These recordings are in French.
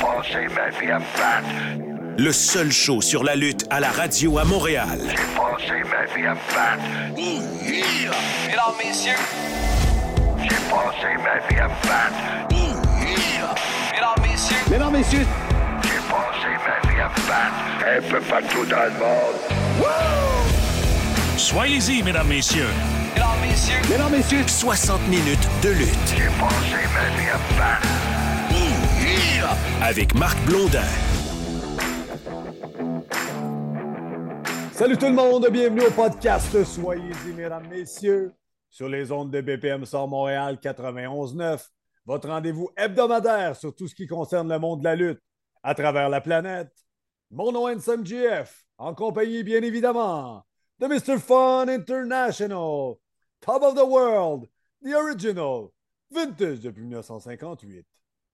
passé ma vie à me battre. Le seul show sur la lutte à la radio à Montréal. J'ai passé ma vie à me battre. Mesdames, messieurs, J'ai passé ma vie à me battre. mesdames, messieurs, Mesdames, messieurs, J'ai passé ma vie à me battre. Un peu partout dans le monde. Soyez-y, mesdames, messieurs. mesdames, messieurs, mesdames, messieurs, 60 minutes de lutte J'ai passé ma vie à me battre. Avec Marc Blondin. Salut tout le monde, bienvenue au podcast Soyez-y, mesdames, messieurs, sur les ondes de BPM Sort Montréal 91.9, votre rendez-vous hebdomadaire sur tout ce qui concerne le monde de la lutte à travers la planète. Mon nom est Handsome GF, en compagnie, bien évidemment, de Mr. Fun International, Top of the World, The Original, Vintage depuis 1958.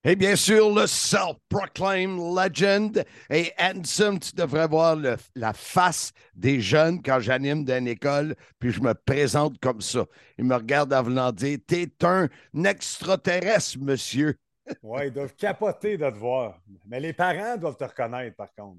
Et bien sûr, le self-proclaimed legend. Et Handsome, tu devrais voir le- la face des jeunes quand j'anime dans une école, puis je me présente comme ça. Ils me regardent en voulant dire T'es un extraterrestre, monsieur. Ouais, ils doivent capoter de te voir. Mais les parents doivent te reconnaître, par contre.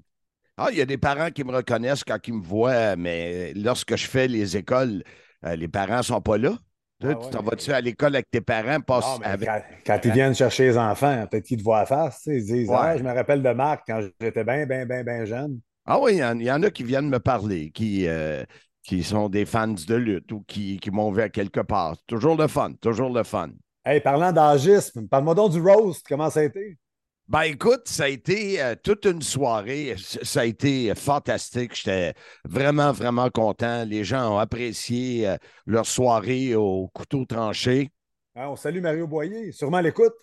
Ah, il y a des parents qui me reconnaissent quand ils me voient, mais lorsque je fais les écoles, euh, les parents ne sont pas là. Toi, Ah tu t'en vas-tu à l'école avec tes parents? Passe Non, mais avec... quand, quand ils viennent chercher les enfants, peut-être qu'ils te voient à face. Ils disent Ouais. Ah, Je me rappelle de Marc quand j'étais bien, bien, bien, bien jeune. Ah oui, il y, y en a qui viennent me parler, qui, euh, qui sont des fans de lutte ou qui, qui m'ont vu à quelque part. Toujours le fun, toujours le fun. Hey, parlant d'âgisme, parle-moi donc du roast. Comment ça a été? Ben écoute, ça a été euh, toute une soirée. Ça a été fantastique. J'étais vraiment, vraiment content. Les gens ont apprécié euh, leur soirée au couteau tranché. Hein, on salue Mario Boyer. Sûrement l'écoute.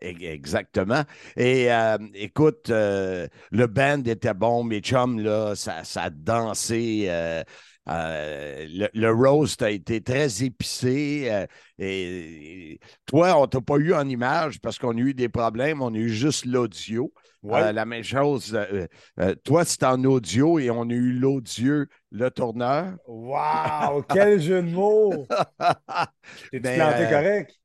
Exactement. Et euh, écoute, le band était bon, mes chums, là, ça, ça a dansé. Euh, le, le roast a été très épicé. euh, et, et toi, on t'a pas eu en image parce qu'on a eu des problèmes. On a eu juste l'audio. Ouais. Euh, la même chose. toi, c'est en audio et on a eu l'audio, le tourneur. Wow! Quel jeu de mots! T'es-tu Ben, planté correct?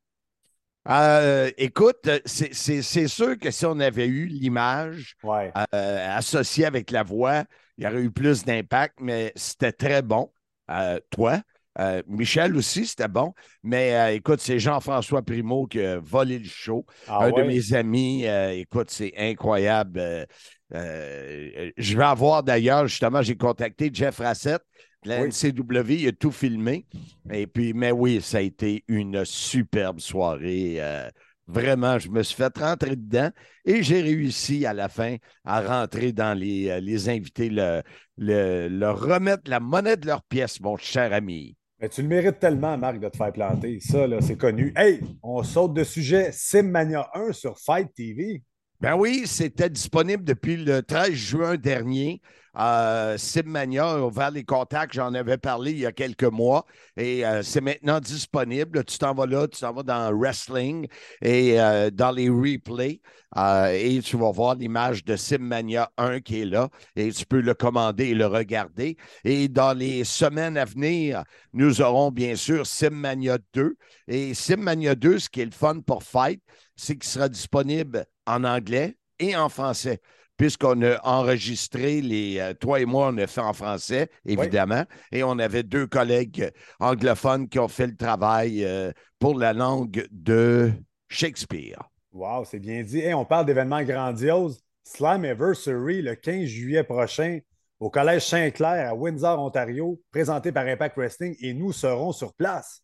Euh, écoute, c'est c'est- sûr que si on avait eu l'image, Ouais. euh, associé avec la voix, il y aurait eu plus d'impact, mais c'était très bon. Euh, toi, euh, Michel aussi, c'était bon. Mais euh, écoute, c'est Jean-François Primo qui a volé le show. Ah Un ouais? de mes amis, euh, écoute, c'est incroyable. Euh, euh, je vais avoir d'ailleurs, justement, j'ai contacté Jeff Rassett, la Oui. NCW, il a tout filmé. Et puis, mais oui, ça a été une superbe soirée. euh, Vraiment, je me suis fait rentrer dedans et j'ai réussi à la fin à rentrer dans les, euh, les invités, le, le- leur remettre la monnaie de leur pièce, mon cher ami. Mais tu le mérites tellement, Marc, de te faire planter. Ça, là, c'est connu. Hey, on saute de sujet Simmania 1 sur Fight TV. Ben oui, c'était disponible depuis le 13 juin dernier. Euh, Simmania a ouvert les contacts, j'en avais parlé il y a quelques mois et euh, c'est maintenant disponible. Tu t'en vas là, tu t'en vas dans Wrestling et euh, dans les replays euh, et tu vas voir l'image de Simmania 1 qui est là et tu peux le commander et le regarder. Et dans les semaines à venir, nous aurons bien sûr Simmania 2 et Simmania 2, ce qui est le fun pour Fight, c'est qu'il sera disponible en anglais et en français. Puisqu'on a enregistré les. euh, toi et moi, on a fait en français, évidemment, et on avait deux collègues anglophones qui ont fait le travail euh, pour la langue de Shakespeare. Wow, c'est bien dit. Hey, on parle d'événements grandioses. Slammiversary le 15 juillet prochain au Collège Saint-Clair à Windsor, Ontario, présenté par Impact Wrestling et nous serons sur place.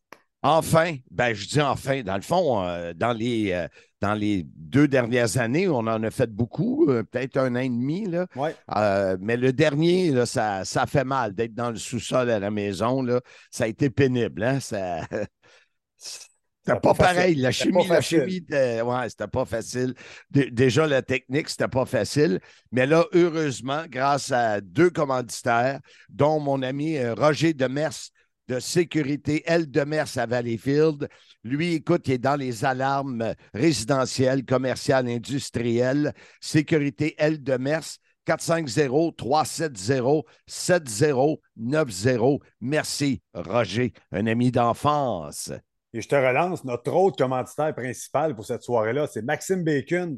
Enfin, ben je dis enfin, dans le fond, euh, dans, les, euh, dans les deux dernières années, on en a fait beaucoup, euh, peut-être un an et demi, là. Ouais. Euh, mais le dernier, là, ça, ça fait mal d'être dans le sous-sol à la maison. Là. Ça a été pénible. Hein? Ça... C'était pas, pareil. La chimie, la chimie, ouais, c'était pas facile. Dé- déjà, la technique, c'était pas facile. Mais là, heureusement, grâce à deux commanditaires, dont mon ami euh, Roger Demers de sécurité L. Demers à Valleyfield, lui, écoute, il est dans les alarmes résidentielles, commerciales, industrielles. Sécurité L. Demers, 450-370-7090. Merci, Roger, un ami d'enfance. Et je te relance, notre autre commanditaire principal pour cette soirée-là, c'est Maxime Bacon,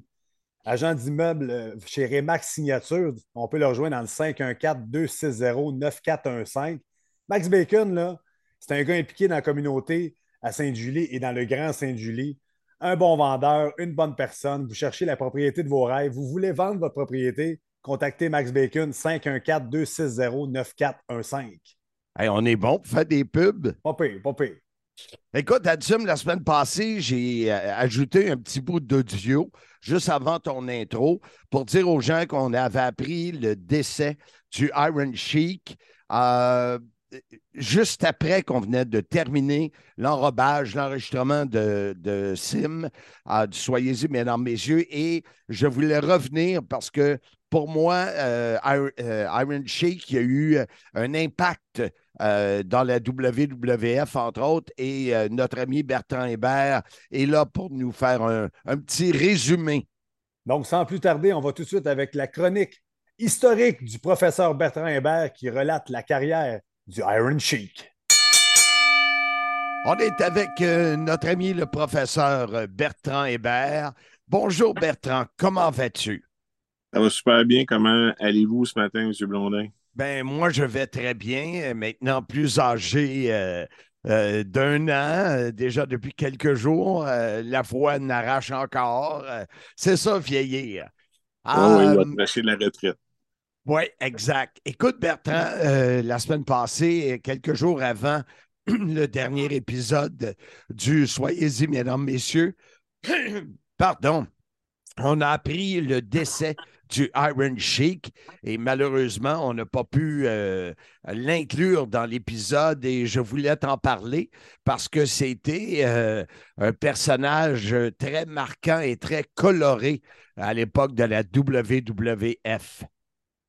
agent d'immeuble euh, chez Remax Signature. On peut le rejoindre dans le 514-260-9415. Max Bacon, là, c'est un gars impliqué dans la communauté à Sainte-Julie et dans le Grand Sainte-Julie. Un bon vendeur, une bonne personne. Vous cherchez la propriété de vos rêves. Vous voulez vendre votre propriété? Contactez Max Bacon 514-260-9415. Hey, on est bon pour faire des pubs. Pas pire, pas pire. Écoute, Adsum, la semaine passée, j'ai euh, ajouté un petit bout d'audio juste avant ton intro pour dire aux gens qu'on avait appris le décès du Iron Sheik. Euh, juste après qu'on venait de terminer l'enrobage, l'enregistrement de, de Sim, euh, du Soyez-y, mesdames, messieurs, et je voulais revenir parce que pour moi, euh, Iron, euh, Iron Sheik, a eu un impact euh, dans la WWF, entre autres, et euh, notre ami Bertrand Hébert est là pour nous faire un, un petit résumé. Donc, sans plus tarder, on va tout de suite avec la chronique historique du professeur Bertrand Hébert qui relate la carrière du Iron Sheik. On est avec euh, notre ami le professeur euh, Bertrand Hébert. Bonjour Bertrand, comment vas-tu? Ça va super bien. Comment allez-vous ce matin, M. Blondin? Ben, moi, je vais très bien. euh, Maintenant, plus âgé euh, euh, d'un an, déjà depuis quelques jours, euh, la voix n'arrache encore. C'est ça, vieillir. Ah oui, il va te lâcher de la retraite. Oui, exact. Écoute, Bertrand, euh, la semaine passée, quelques jours avant le dernier épisode du Soyez-y, mesdames, messieurs, pardon, on a appris le décès du Iron Sheik et malheureusement, on n'a pas pu euh, l'inclure dans l'épisode et je voulais t'en parler parce que c'était euh, un personnage très marquant et très coloré à l'époque de la WWF.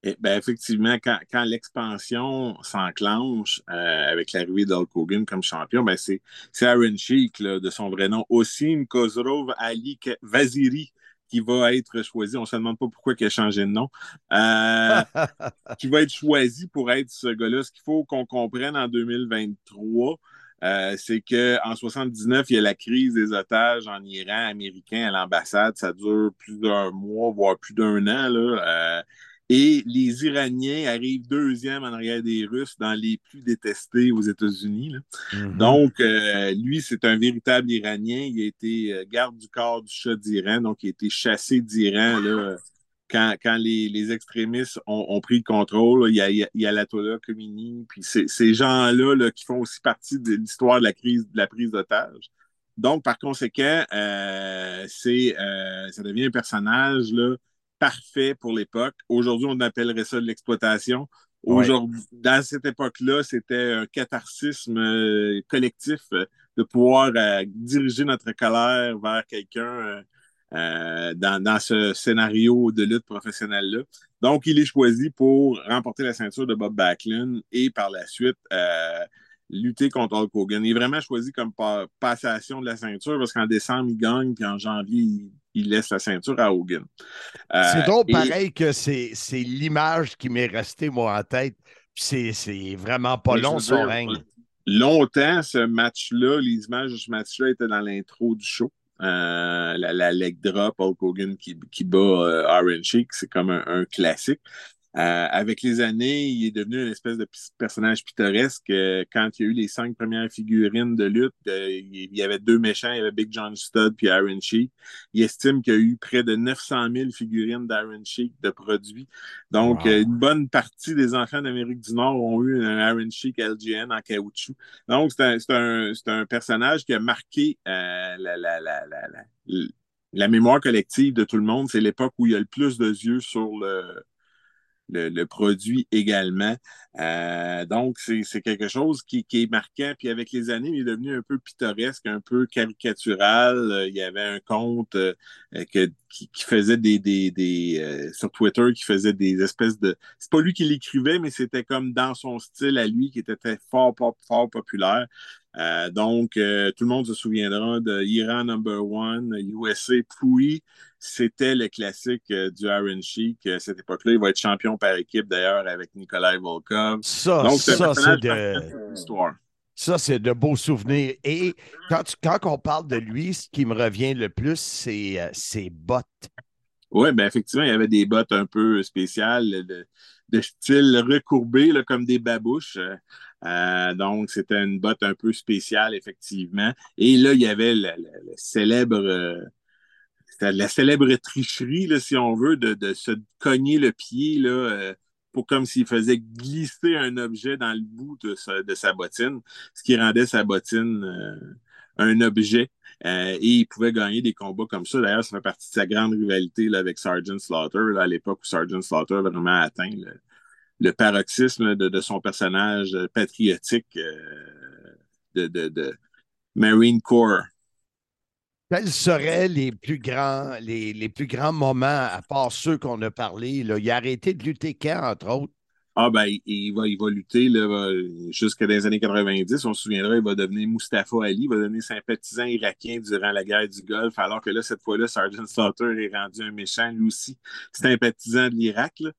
Et, ben, effectivement, quand, quand l'expansion s'enclenche euh, avec l'arrivée d'Hulk Hogan comme champion, ben, c'est Iron Sheik, là, de son vrai nom, Osim Kozrov Ali Vaziri, qui va être choisi. On ne se demande pas pourquoi il a changé de nom. Euh, qui va être choisi pour être ce gars-là. Ce qu'il faut qu'on comprenne en 2023, euh, c'est qu'en 79, il y a la crise des otages en Iran américain à l'ambassade. Ça dure plusieurs mois, voire plus d'un an. Là. Euh, et les Iraniens arrivent deuxième en arrière des Russes dans les plus détestés aux États-Unis. Mhm. Donc, euh, lui, c'est un véritable Iranien. Il a été euh, garde du corps du Shah d'Iran, donc il a été chassé d'Iran là, quand, quand les, les extrémistes ont, ont pris le contrôle. là. Il y a, il y a, l'Atola Khomeini, puis ces gens-là là, qui font aussi partie de l'histoire de la crise de la prise d'otages. Donc, par conséquent, euh, c'est, euh, ça devient un personnage là, parfait pour l'époque. Aujourd'hui, on appellerait ça de l'exploitation. Ouais. Aujourd'hui, dans cette époque-là, c'était un catharsisme euh, collectif euh, de pouvoir euh, diriger notre colère vers quelqu'un dans, dans ce scénario de lutte professionnelle-là. Donc, il est choisi pour remporter la ceinture de Bob Backlund et par la suite lutter contre Hulk Hogan. Il est vraiment choisi comme pa- passation de la ceinture parce qu'en décembre, il gagne, puis en janvier, il, il laisse la ceinture à Hogan. Euh, C'est et- pareil, que c'est c'est l'image qui m'est restée, moi, en tête. C'est c'est vraiment pas Mais long, son règne. Longtemps, ce match-là, les images de ce match-là étaient dans l'intro du show. Euh, la, la leg drop, Hulk Hogan qui, qui bat euh, Iron Sheik, c'est comme un, un classique. Euh, avec les années, il est devenu une espèce de personnage pittoresque. Euh, quand il y a eu les cinq premières figurines de lutte, euh, il y avait deux méchants, il y avait Big John Studd puis Iron Sheik. Il estime qu'il y a eu près de 900 000 figurines d'Iron Sheik de produits. Donc, Wow. euh, une bonne partie des enfants d'Amérique du Nord ont eu un Iron Sheik LGN en caoutchouc. Donc, c'est un, c'est un, c'est un personnage qui a marqué euh, la, la, la, la, la, la mémoire collective de tout le monde. C'est l'époque où il y a le plus de yeux sur le, le, le produit également. Euh, donc, c'est quelque chose qui, qui est marquant. Puis avec les années, il est devenu un peu pittoresque, un peu caricatural. Euh, il y avait un compte euh, que, qui, faisait des, des, des sur Twitter, qui faisait des espèces de. C'est pas lui qui l'écrivait, mais c'était comme dans son style à lui, qui était fort, fort, fort populaire. Euh, donc, euh, tout le monde se souviendra de Iran Number One, USA Pouille. C'était le classique euh, du Iron Sheik. À cette époque-là, il va être champion par équipe d'ailleurs avec Nikolai Volkov. Ça, Donc, ça, c'est de, ça, c'est beaux souvenirs. Et quand, tu- quand on parle de lui, ce qui me revient le plus, c'est ses bottes. Oui, ben effectivement, il y avait des bottes un peu spéciales, de, de style recourbé, là, comme des babouches. Euh, donc, c'était une botte un peu spéciale, effectivement. Et là, il y avait le, le- le célèbre, euh, la célèbre tricherie, là, si on veut, de, de se cogner le pied là, euh, pour comme s'il faisait glisser un objet dans le bout de sa, de sa bottine, ce qui rendait sa bottine un objet. Et il pouvait gagner des combats comme ça. D'ailleurs, ça fait partie de sa grande rivalité là, avec Sergeant Slaughter, là, à l'époque où Sergeant Slaughter avait vraiment atteint le, le paroxysme de, son personnage euh, patriotique euh, de, Marine Corps. Quels seraient les plus grands, moments, à part ceux qu'on a parlé? Il a arrêté de lutter quand, entre autres? Ah ben, il, va, il va lutter là, va- jusqu'à les années 90. On se souviendra, il va devenir Mustafa Ali, il va devenir sympathisant irakien durant la guerre du Golfe, alors que là, cette fois-là, Sergeant Slaughter est rendu un méchant, lui aussi, sympathisant de l'Irak. là.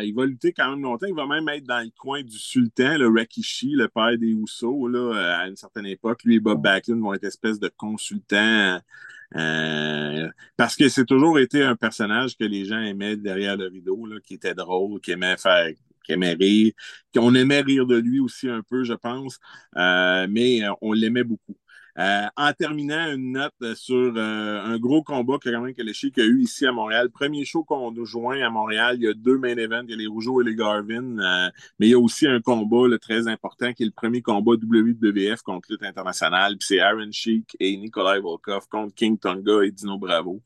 Euh, il va lutter quand même longtemps. Il va même être dans le coin du sultan, le Rakishi, le père des Housseaux, là, à une certaine époque. Lui et Bob Backlund vont être espèce de consultants. Euh, parce que c'est toujours été un personnage que les gens aimaient derrière le rideau, qui était drôle, qui aimait faire, qui aimait rire, qu'on aimait rire de lui aussi un peu, je pense, Euh, mais euh, on l'aimait beaucoup. Euh, en terminant, une note sur euh, un gros combat que, quand même, que a eu ici à Montréal. Premier show qu'on nous joint à Montréal, il y a deux main events, il y a les Rougeaux et les Garvin, euh, mais il y a aussi un combat là, très important qui est le premier combat WWF contre lutte internationale. C'est Aaron Sheik et Nikolai Volkov contre King Tonga et Dino Bravo.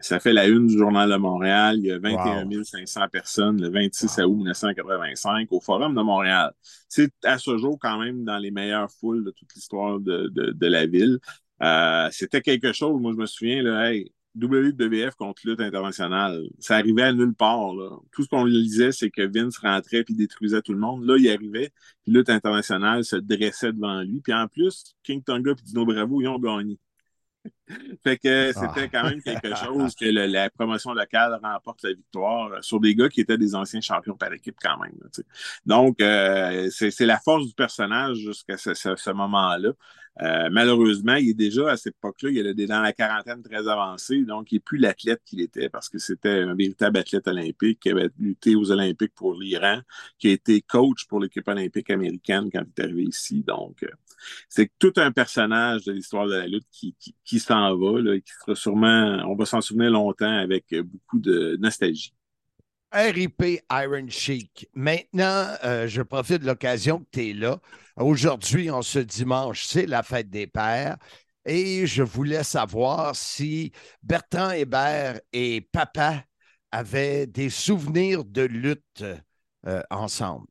Ça fait la une du Journal de Montréal. Il y a 21 500 personnes le 26 août 1985 au Forum de Montréal. C'est à ce jour quand même dans les meilleures foules de toute l'histoire de, de, de la ville. Euh, C'était quelque chose, moi je me souviens, là, hey, WWF contre lutte internationale, ça arrivait à nulle part. Là. Tout ce qu'on lisait, c'est que Vince rentrait puis détruisait tout le monde. Là, il arrivait, puis lutte internationale se dressait devant lui. Puis en plus, King Tonga et Dino Bravo, ils ont gagné. Fait que c'était quand même quelque chose que le- la promotion locale remporte la victoire sur des gars qui étaient des anciens champions par équipe quand même. là. Donc, euh, c'est c'est la force du personnage jusqu'à ce, ce- ce moment-là. Euh, malheureusement, il est déjà à cette époque-là, il est dans la quarantaine très avancée, donc il n'est plus l'athlète qu'il était parce que c'était un véritable athlète olympique qui avait lutté aux Olympiques pour l'Iran, qui a été coach pour l'équipe olympique américaine quand il est arrivé ici. Donc, euh, c'est tout un personnage de l'histoire de la lutte qui, qui, qui s'en va, on va s'en souvenir longtemps avec beaucoup de nostalgie. RIP Iron Sheik. Maintenant, euh, je profite de l'occasion que tu es là. Aujourd'hui, en ce dimanche, c'est la fête des pères. Et je voulais savoir si Bertrand Hébert et papa avaient des souvenirs de lutte euh, ensemble.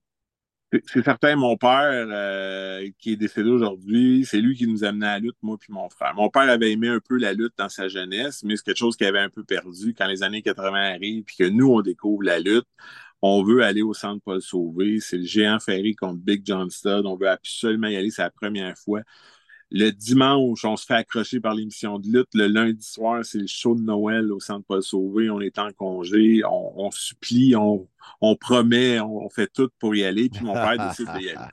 C'est- certain, mon père, euh, qui est décédé aujourd'hui, c'est lui qui nous amenait à la lutte, moi puis mon frère. Mon père avait aimé un peu la lutte dans sa jeunesse, mais c'est quelque chose qu'il avait un peu perdu quand les années 80 arrivent, puis que nous, on découvre la lutte. On veut aller au centre Paul Sauvé. C'est le géant ferry contre Big John. On veut absolument y aller. C'est la première fois. Le dimanche, on se fait accrocher par l'émission de lutte. Le lundi soir, c'est le show de Noël au centre Paul Sauvé. On est en congé. On, supplie, on, on promet, on fait tout pour y aller. Puis mon père décide d'y aller.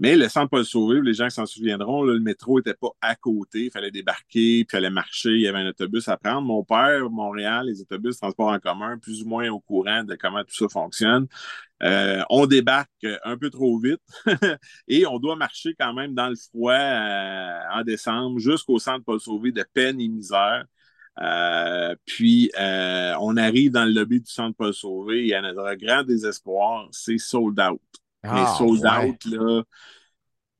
Mais le centre Paul Sauvé, les gens qui s'en souviendront, là, le métro n'était pas à côté. Il fallait débarquer, puis il fallait marcher. Il y avait un autobus à prendre. Mon père, Montréal, les autobus, transport en commun, plus ou moins au courant de comment tout ça fonctionne. Euh, on débarque un peu trop vite et on doit marcher quand même dans le froid euh, en décembre jusqu'au centre Paul Sauvé de peine et misère. Euh, puis euh, on arrive dans le lobby du centre Paul Sauvé et à notre grand désespoir, c'est sold out. Mais Ah, sold ouais. out, là,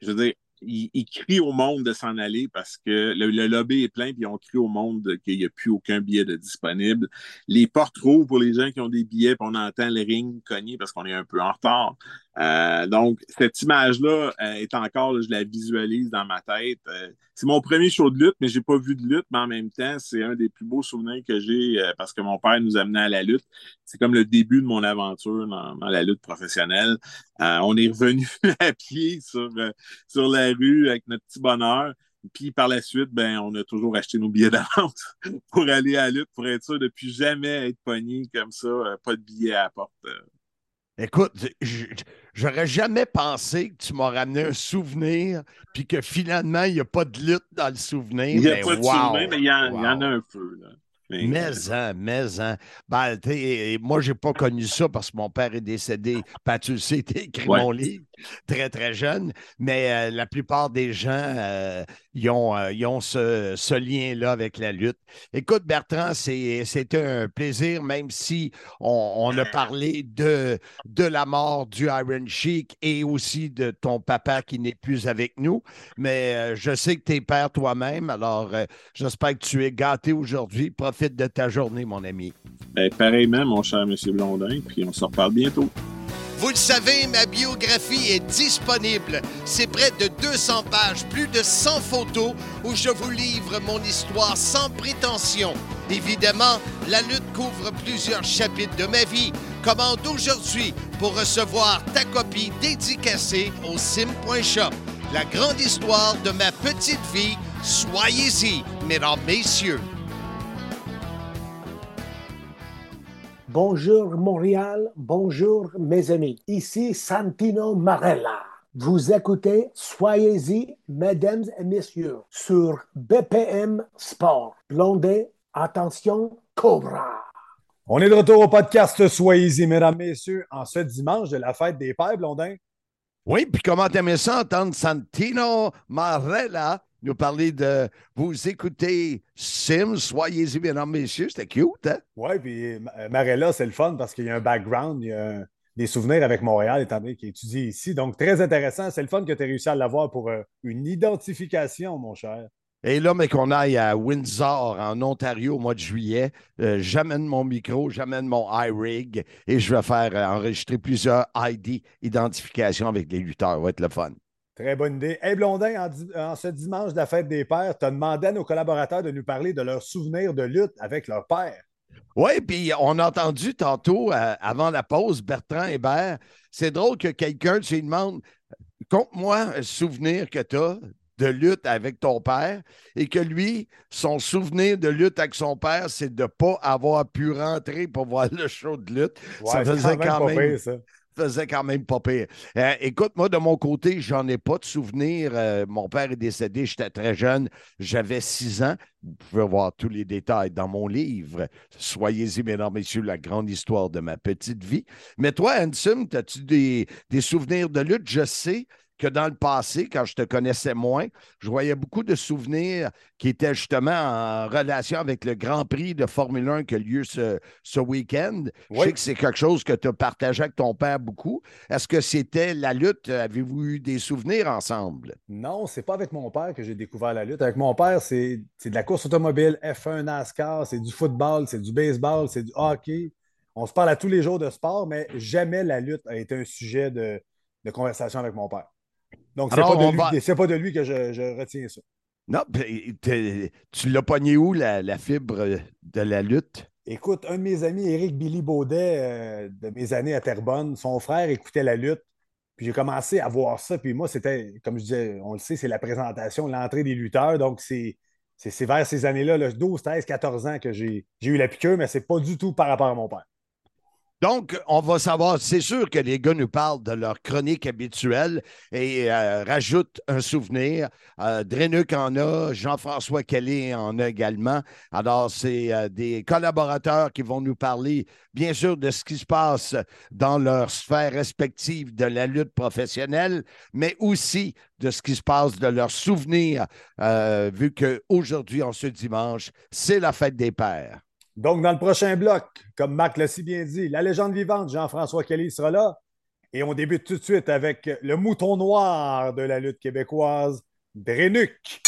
je veux dire, ils, ils crient au monde de s'en aller parce que le, le lobby est plein, puis on crie au monde qu'il n'y a plus aucun billet de disponible. Les portes rouvrent pour les gens qui ont des billets, puis on entend le ring cogner parce qu'on est un peu en retard. Euh, donc, cette image-là euh, est encore, là, je la visualise dans ma tête. Euh, c'est mon premier show de lutte, mais j'ai pas vu de lutte, mais en même temps, c'est un des plus beaux souvenirs que j'ai parce que mon père nous amenait à la lutte. C'est comme le début de mon aventure dans, dans la lutte professionnelle. Euh, on est revenu à pied sur, euh, sur la rue avec notre petit bonheur. Puis par la suite, ben, on a toujours acheté nos billets d'avance pour aller à la lutte, pour être sûr de plus jamais être pogné comme ça, euh, pas de billets à la porte. Écoute, j'aurais jamais pensé que tu m'as ramené un souvenir, puis que finalement, il n'y a pas de lutte dans le souvenir. Il n'y a mais pas de souvenir, mais il y, en, y a un peu. Là. Mais, Mais, hein, mais, hein. Ben, t'sais, moi, j'ai pas connu ça parce que mon père est décédé. Ben, tu le sais, t'as écrit Ouais. mon livre très, très jeune. Mais euh, la plupart des gens, euh, ils ont, euh, ils ont ce, ce lien-là avec la lutte. Écoute, Bertrand, c'était un plaisir, même si on, on a parlé de, de la mort du Iron Sheik et aussi de ton papa qui n'est plus avec nous. Mais je sais que tu es père toi-même, alors j'espère que tu es gâté aujourd'hui. Profite de ta journée, mon ami. ben, pareillement, mon cher M. Blondin, puis on se reparle bientôt. Vous le savez, ma biographie est disponible. C'est près de 200 pages, plus de 100 photos où je vous livre mon histoire sans prétention. Évidemment, la lutte couvre plusieurs chapitres de ma vie. Commande aujourd'hui pour recevoir ta copie dédicacée au sim.shop. La grande histoire de ma petite vie. Soyez-y, mesdames, messieurs. Bonjour Montréal, bonjour mes amis. Ici Santino Marella. Vous écoutez Soyez-y, mesdames et messieurs, sur BPM Sport. Blondin, attention, Cobra. On est de retour au podcast Soyez-y, mesdames, messieurs, en ce dimanche de la fête des pères, Blondin. Oui, puis comment t'aimais ça entendre Santino Marella? Nous parler de vous écoutez Sim, soyez-y, mesdames, messieurs. C'était cute, hein? Oui, puis euh, Marella, c'est le fun parce qu'il y a un background, il y a des souvenirs avec Montréal, étant donné qu'il étudie ici. Donc, très intéressant. C'est le fun que tu aies réussi à l'avoir pour euh, une identification, mon cher. Et là, mais qu'on aille à Windsor, en Ontario, au mois de juillet, euh, j'amène mon micro, j'amène mon iRig et je vais faire euh, enregistrer plusieurs ID, identifications avec les lutteurs. Ça va être le fun. Très bonne idée. Hey Blondin, en, ce dimanche de la fête des pères, tu as demandé à nos collaborateurs de nous parler de leurs souvenirs de lutte avec leur père. Oui, puis on a entendu tantôt, euh, avant la pause, Bertrand Hébert. C'est drôle que quelqu'un, tu lui demandes, compte-moi un souvenir que tu as de lutte avec ton père et que lui, son souvenir de lutte avec son père, c'est de ne pas avoir pu rentrer pour voir le show de lutte. ça Ouais, faisait quand pas même, pire, ça. Faisait quand même pas pire. Euh, écoute, moi, de mon côté, j'en ai pas de souvenir. Euh, mon père est décédé, j'étais très jeune, j'avais six ans. Vous pouvez voir tous les détails dans mon livre. Soyez-y, mesdames, messieurs, la grande histoire de ma petite vie. Mais toi, Ansem, as-tu des, des souvenirs de lutte? Je sais que dans le passé, quand je te connaissais moins, je voyais beaucoup de souvenirs qui étaient justement en relation avec le Grand Prix de Formule 1 qui a lieu ce, ce week-end. Je sais que c'est quelque chose que tu as partagé avec ton père beaucoup. Est-ce que c'était la lutte? Avez-vous eu des souvenirs ensemble? Non, c'est pas avec mon père que j'ai découvert la lutte. Avec mon père, c'est c'est de la course automobile, F1, NASCAR, c'est du football, c'est du baseball, c'est du hockey. On se parle à tous les jours de sport, mais jamais la lutte a été un sujet de, de conversation avec mon père. Donc, c'est pas, va- pas de lui que je, je retiens ça. Non, ben, tu l'as pogné où, la, la fibre de la lutte? Écoute, un de mes amis, Éric Billy Baudet, euh, de mes années à Terrebonne, son frère écoutait la lutte. Puis j'ai commencé à voir ça. Puis moi, c'était, comme je disais, on le sait, c'est la présentation, l'entrée des lutteurs. Donc, c'est, vers ces années-là, là, 12, 13, 14 ans, que j'ai, j'ai eu la piqûre, mais c'est pas du tout par rapport à mon père. Donc, on va savoir, c'est sûr que les gars nous parlent de leur chronique habituelle et euh, rajoutent un souvenir. Euh, Drenuc en a, Jean-François Kelly en a également. Alors, c'est euh, des collaborateurs qui vont nous parler, bien sûr, de ce qui se passe dans leur sphère respective de la lutte professionnelle, mais aussi de ce qui se passe de leurs souvenirs, euh, vu qu'aujourd'hui, en ce dimanche, c'est la fête des pères. Donc, dans le prochain bloc, comme Marc l'a si bien dit, la légende vivante, Jean-François Kelly sera là. Et on débute tout de suite avec le mouton noir de la lutte québécoise, Drenuc.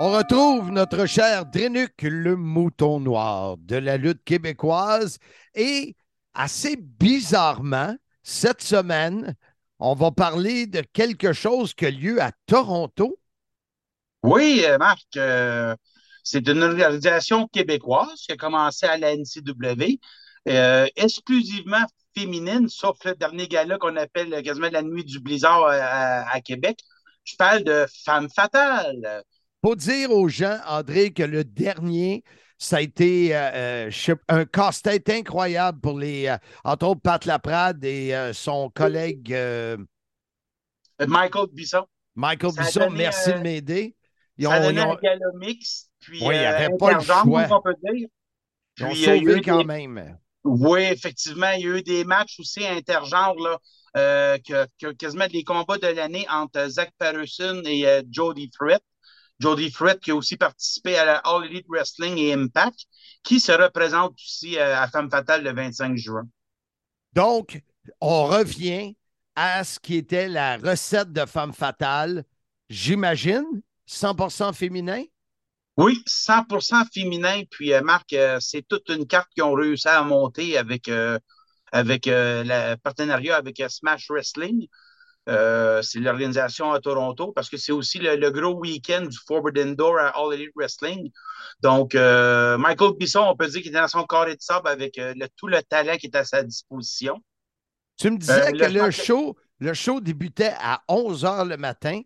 On retrouve notre cher Drenuc, le mouton noir de la lutte québécoise. Et assez bizarrement, cette semaine, on va parler de quelque chose qui a lieu à Toronto. Oui, euh, Marc, euh, c'est une organisation québécoise qui a commencé à la NCW, euh, exclusivement féminine, sauf le dernier gala qu'on appelle quasiment la nuit du blizzard à, à- Québec. Je parle de Femme Fatale. Faut dire aux gens, André, que le dernier, ça a été euh, euh, un casse-tête incroyable pour les, euh, entre autres, Pat Laprade et euh, son collègue euh, Michael Bisson. Michael Ça Bisson. donné, Merci euh, de m'aider. Ils ça ont, donnait ils ont- un gala mix, puis Oui, il y euh, avait pas le intergenre, choix. on peut dire. ils ont Puis, euh, il y a sauvé eu quand des- même. Oui, effectivement, il y a eu des matchs aussi intergenres, là, euh, que, que- quasiment des combats de l'année entre Zach Patterson et euh, Jody Threat. Jody Threat qui a aussi participé à la All Elite Wrestling et Impact, qui se représente aussi à Femme Fatale le 25 juin. Donc, on revient à ce qui était la recette de femme fatale, j'imagine, 100% féminin? Oui, 100% féminin. Puis, euh, Marc, euh, c'est toute une carte qu'ils ont réussi à monter avec, euh, avec le partenariat avec Smash Wrestling. C'est l'organisation à Toronto parce que c'est aussi le, le gros week-end du Forbidden Door à All Elite Wrestling. Donc, Michael Bisson, on peut dire qu'il est dans son carré de sable avec le- tout le talent qui est à sa disposition. Tu me disais que le show, le show débutait à 11 h le matin.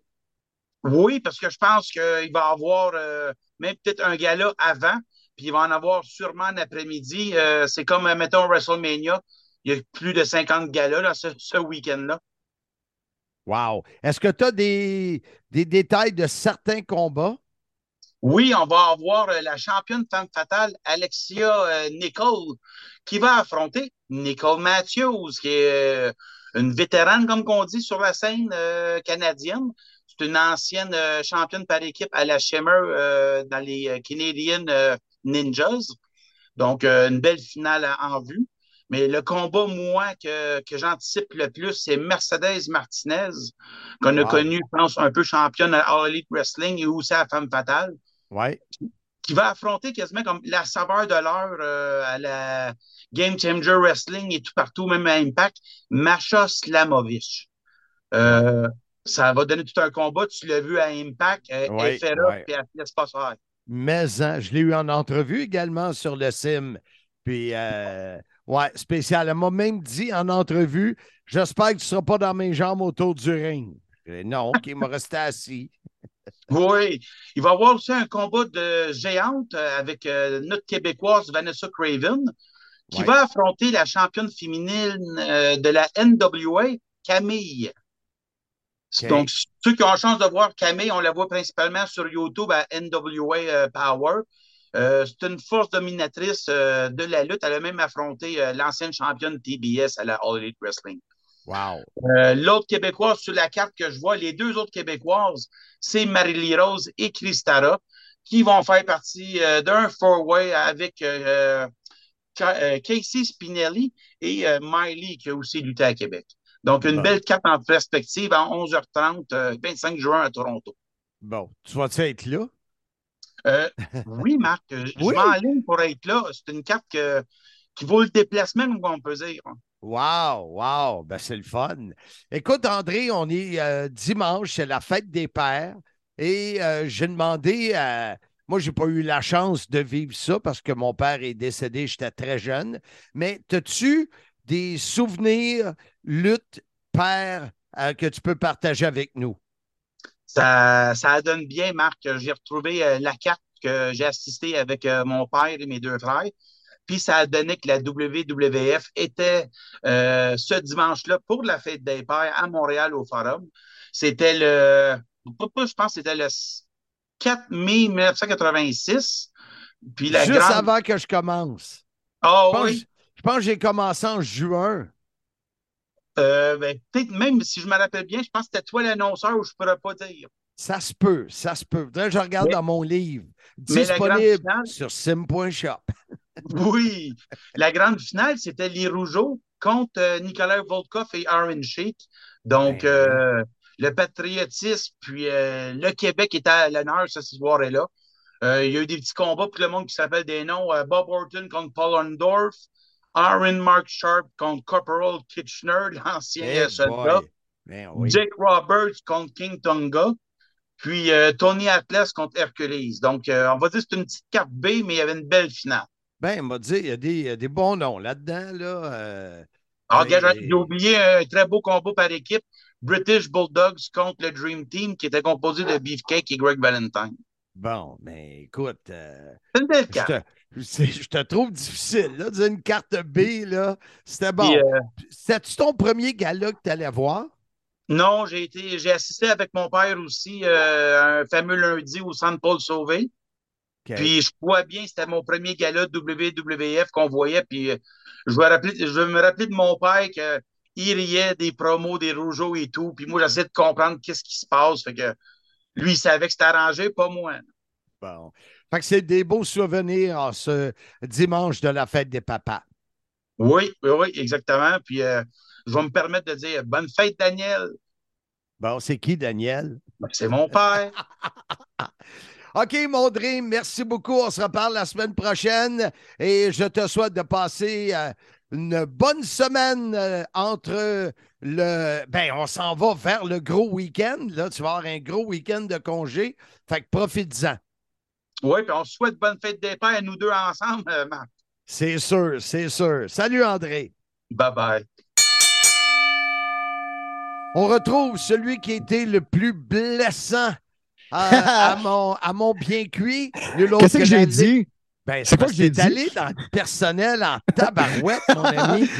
Oui, parce que je pense qu'il va y avoir euh, même peut-être un gala avant, puis il va en avoir sûrement en après-midi. Euh, c'est comme, euh, mettons, WrestleMania. Il y a plus de 50 galas là, ce, ce week-end-là. Wow. Est-ce que tu as des, des détails de certains combats? Oui, on va avoir la championne femme fatale, Alexia Nicole, qui va affronter Nicole Matthews, qui est une vétérane, comme on dit, sur la scène euh, canadienne. C'est une ancienne euh, championne par équipe à la Shimmer euh, dans les euh, Canadian euh, Ninjas. Donc, une belle finale en vue. Mais le combat, moi, que, que j'anticipe le plus, c'est Mercedes Martinez, qu'on a connu, je pense, un peu championne à All Elite Wrestling et aussi à la Femme Fatale Oui. qui va affronter quasiment comme la saveur de l'heure à la Game Changer Wrestling et tout partout, même à Impact, Masha Slamovich. Euh, ça va donner tout un combat. Tu l'as vu à Impact. euh, ouais. puis elle se laisse pas faire. Mais hein, je l'ai eu en entrevue également sur le sim. Puis, euh, ouais, spécial. Elle m'a même dit en entrevue J'espère que tu ne seras pas dans mes jambes autour du ring. Non, OK, il m'a resté assis. Oui. Il va y avoir aussi un combat de géante euh, avec euh, notre Québécoise Vanessa Craven, qui Ouais. va affronter la championne féminine euh, de la NWA, Camille. Donc, ceux qui ont la chance de voir Camille, on la voit principalement sur YouTube à NWA euh, Power. Euh, c'est une force dominatrice euh, de la lutte. Elle a même affronté euh, l'ancienne championne TBS à la All Elite Wrestling. Wow. L'autre Québécoise sur la carte que je vois, les deux autres Québécoises, c'est Marie-Lee Rose et Christara, qui vont faire partie d'un four-way avec Casey Spinelli et Miley, qui a aussi lutté à Québec. Donc, une Bon. belle carte en perspective en 11h30, euh, 25 juin à Toronto. Bon, tu vas-tu être là? Euh, oui, Marc, je Oui. m'enligne pour être là. C'est une carte que- qui vaut le déplacement, on peut dire. Wow, wow, ben c'est le fun. Écoute, André, on est euh, dimanche, c'est la fête des pères. Et euh, j'ai demandé à. Moi, j'ai pas eu la chance de vivre ça parce que mon père est décédé, j'étais très jeune. Mais as-tu des souvenirs, lutte, père, euh, que tu peux partager avec nous? Ça, ça donne bien, Marc. J'ai retrouvé euh, la carte que j'ai assistée avec euh, mon père et mes deux frères. Puis ça a donné que la WWF était ce dimanche-là pour la fête des pères à Montréal au Forum. C'était le, je pense que c'était le 4 mai 1986. Puis la Juste grande. avant que je commence. Ah pense, oui. je pense que j'ai commencé en juin. Euh, ben, peut-être même si je me rappelle bien, je pense que c'était toi l'annonceur ou je ne pourrais pas dire. Ça se peut, ça se peut. Je regarde Mais- dans mon livre. Disponible finale- sur sim.shop. Oui, la grande finale, c'était les Rougeaux contre euh, Nicolas Volkov et Aaron Sheik. Donc, Ben euh, le patriotisme, puis euh, le Québec était à l'honneur ce soir-là. Euh, il y a eu des petits combats pour le monde qui s'appelle des noms. Bob Orton contre Paul Orndorff, Aaron Mark Sharp contre Corporal Kitchener, l'ancien euh, soldat. Ben oui. Roberts contre King Tonga. Puis euh, Tony Atlas contre Hercules. Donc, euh, on va dire que c'est une petite carte B, mais il y avait une belle finale. Ben, il m'a dit, il y a des, y a des bons noms là-dedans. Là, euh, Ah, regarde, j'ai oublié un très beau combat par équipe. British Bulldogs contre le Dream Team qui était composé de Beefcake et Greg Valentine. bon, mais écoute, euh, C'est une belle je, carte. te, je te trouve difficile. Là, dire une carte B, là, c'était bon. Euh, C'était-tu ton premier gala que tu allais voir? Non, j'ai été, j'ai assisté avec mon père aussi euh, un fameux lundi au Centre Paul Sauvé. Puis je crois bien, c'était mon premier gala WWF qu'on voyait. Puis euh, je vais, rappeler, je me de mon père qu'il riait des promos, des rougeaux et tout. Puis moi, j'essayais de comprendre qu'est-ce qui se passe. Fait que lui, il savait que c'était arrangé, pas moi. Bon. Fait que c'est des beaux souvenirs en ce dimanche de la fête des papas. Oui, oui, oui, exactement. Puis euh, je vais me permettre de dire bonne fête, Daniel. Bon, c'est qui, Daniel? Ben, C'est mon père. OK, mon Dream, merci beaucoup. On se reparle la semaine prochaine et je te souhaite de passer euh, une bonne semaine euh, entre le. Ben, on s'en va vers le gros week-end. Là, tu vas avoir un gros week-end de congé. Fait que profite-en. Oui, puis on se souhaite bonne fête des pères, nous deux ensemble, euh, Marc. C'est sûr, c'est sûr. Salut, André. Bye bye. On retrouve celui qui a été le plus blessant à, à mon, à mon bien cuit. Qu'est-ce que j'ai la- dit? Ben, C'est parce que que j'ai allé dans le personnel en tabarouette, mon ami.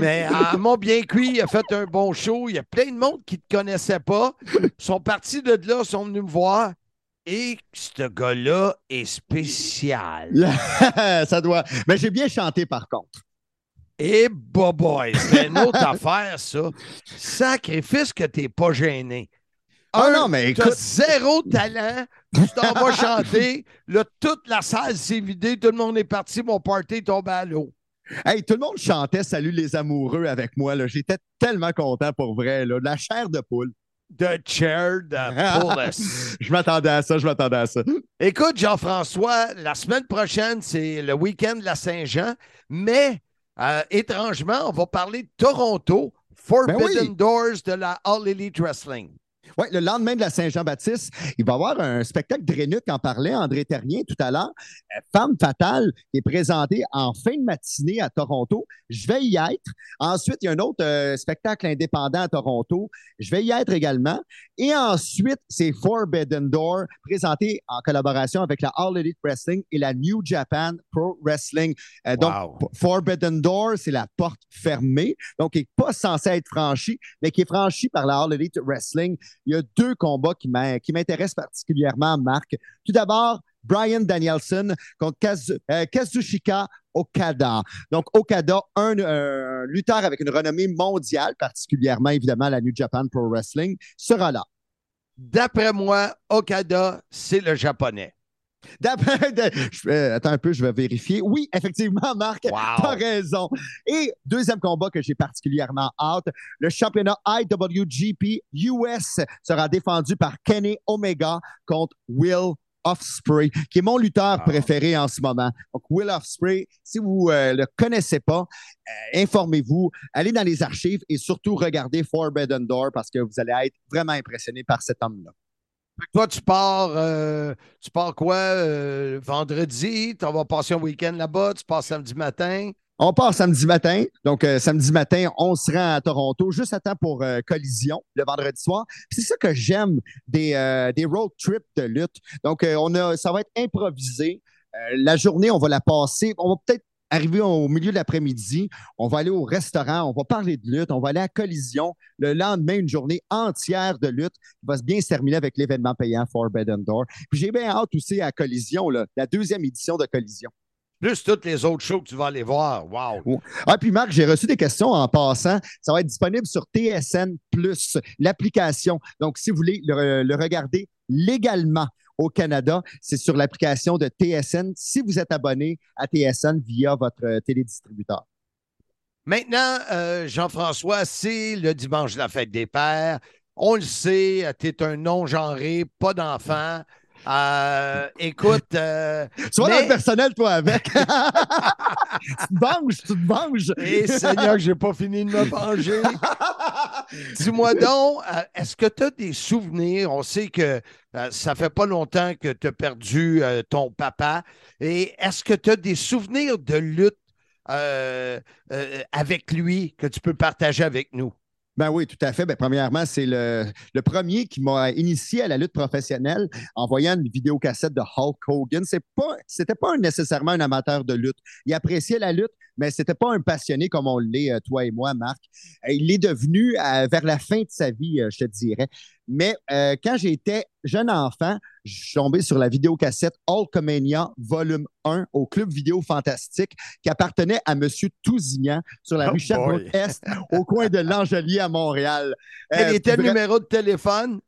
Mais à mon bien cuit, il a fait un bon show. Il y a plein de monde qui ne te connaissait pas. Ils sont partis de là, sont venus me voir. Et ce gars-là est spécial. ça doit. Mais j'ai bien chanté par contre. Et bah boy, c'est une autre affaire, ça. Sacrifice que t'es pas gêné. Ah Un, non, mais écoute. zéro talent, tu t'en vas chanter. Là, toute la salle s'est vidée, tout le monde est parti, mon party est tombé à l'eau. Hey, tout le monde chantait Salut les amoureux avec moi. là. J'étais tellement content pour vrai. Là. La chair de poule. The chair de police. je m'attendais à ça, je m'attendais à ça. Écoute, Jean-François, la semaine prochaine, c'est le week-end de la Saint-Jean, mais euh, étrangement, on va parler de Toronto, Forbidden Ben oui. Doors de la All Elite Wrestling. Oui, le lendemain de la Saint-Jean-Baptiste, il va y avoir un spectacle Drénuc en parlait, André Terrien tout à l'heure. Euh, Femme fatale qui est présentée en fin de matinée à Toronto. Je vais y être. Ensuite, il y a un autre euh, spectacle indépendant à Toronto. Je vais y être également. Et ensuite, c'est Forbidden Door, présenté en collaboration avec la All Elite Wrestling et la New Japan Pro Wrestling. Euh, donc, Wow. Forbidden Door, c'est la porte fermée, donc qui n'est pas censée être franchie, mais qui est franchie par la All Elite Wrestling. Il y a deux combats qui m'in- qui m'intéressent particulièrement, Marc. Tout d'abord, Brian Danielson contre Kazu- euh, Kazushika Okada. Donc, Okada, un euh, lutteur avec une renommée mondiale, particulièrement évidemment la New Japan Pro Wrestling, sera là. D'après moi, Okada, c'est le japonais. D'après, euh, attends un peu, je vais vérifier. Oui, effectivement, Marc, Wow. t'as raison. Et deuxième combat que j'ai particulièrement hâte, le championnat IWGP US sera défendu par Kenny Omega contre Will Offspray, qui est mon lutteur Ah. préféré en ce moment. Donc, Will Offspray, si vous ne le connaissez pas, euh, informez-vous, allez dans les archives et surtout regardez Forbidden Door parce que vous allez être vraiment impressionné par cet homme-là. Toi, tu pars, euh, tu pars quoi euh, vendredi? Tu vas passer un week-end là-bas, tu pars samedi matin? On part samedi matin. Donc, euh, samedi matin, on se rend à Toronto juste à temps pour Collision le vendredi soir. C'est ça que j'aime des, road trips de lutte. Donc, on a, ça va être improvisé. La journée, on va la passer. On va peut-être arriver au milieu de l'après-midi. On va aller au restaurant. On va parler de lutte. On va aller à Collision. Le lendemain, une journée entière de lutte qui va bien se terminer avec l'événement payant Forbidden Door. Puis j'ai bien hâte aussi à Collision, là, la deuxième édition de Collision. Plus toutes les autres shows que tu vas aller voir. Wow. Ah, puis Marc, j'ai reçu des questions en passant. Ça va être disponible sur TSN, l'application. Donc, si vous voulez le, le regarder légalement au Canada, c'est sur l'application de TSN si vous êtes abonné à TSN via votre euh, télédistributeur. Maintenant, euh, Jean-François, c'est le dimanche de la fête des pères. On le sait, tu es un non-genré, pas d'enfant. Euh, écoute, euh, Tu vas dans Mais- le personnel, toi, avec. tu te venges, tu te venges. et Seigneur, j'ai pas fini de me venger. Dis-moi donc, euh, est-ce que tu as des souvenirs? On sait que euh, ça fait pas longtemps que tu as perdu euh, ton papa. Et est-ce que tu as des souvenirs de lutte euh, euh, avec lui que tu peux partager avec nous? Ben oui, tout à fait. Ben, premièrement, c'est le, premier qui m'a initié à la lutte professionnelle en voyant une vidéocassette de Hulk Hogan. C'est pas, c'était pas nécessairement un amateur de lutte. Il appréciait la lutte, mais c'était pas un passionné comme on l'est, euh, toi et moi, Marc. Il est devenu euh, vers la fin de sa vie, euh, je te dirais. Mais euh, quand j'étais jeune enfant, je suis tombé sur la vidéocassette Hulkamania Volume 1 au Club Vidéo Fantastique qui appartenait à M. Tousignan sur la Oh rue Sherbrooke-Est au coin de l'Angelier à Montréal. Quel Euh, était le numéro de téléphone?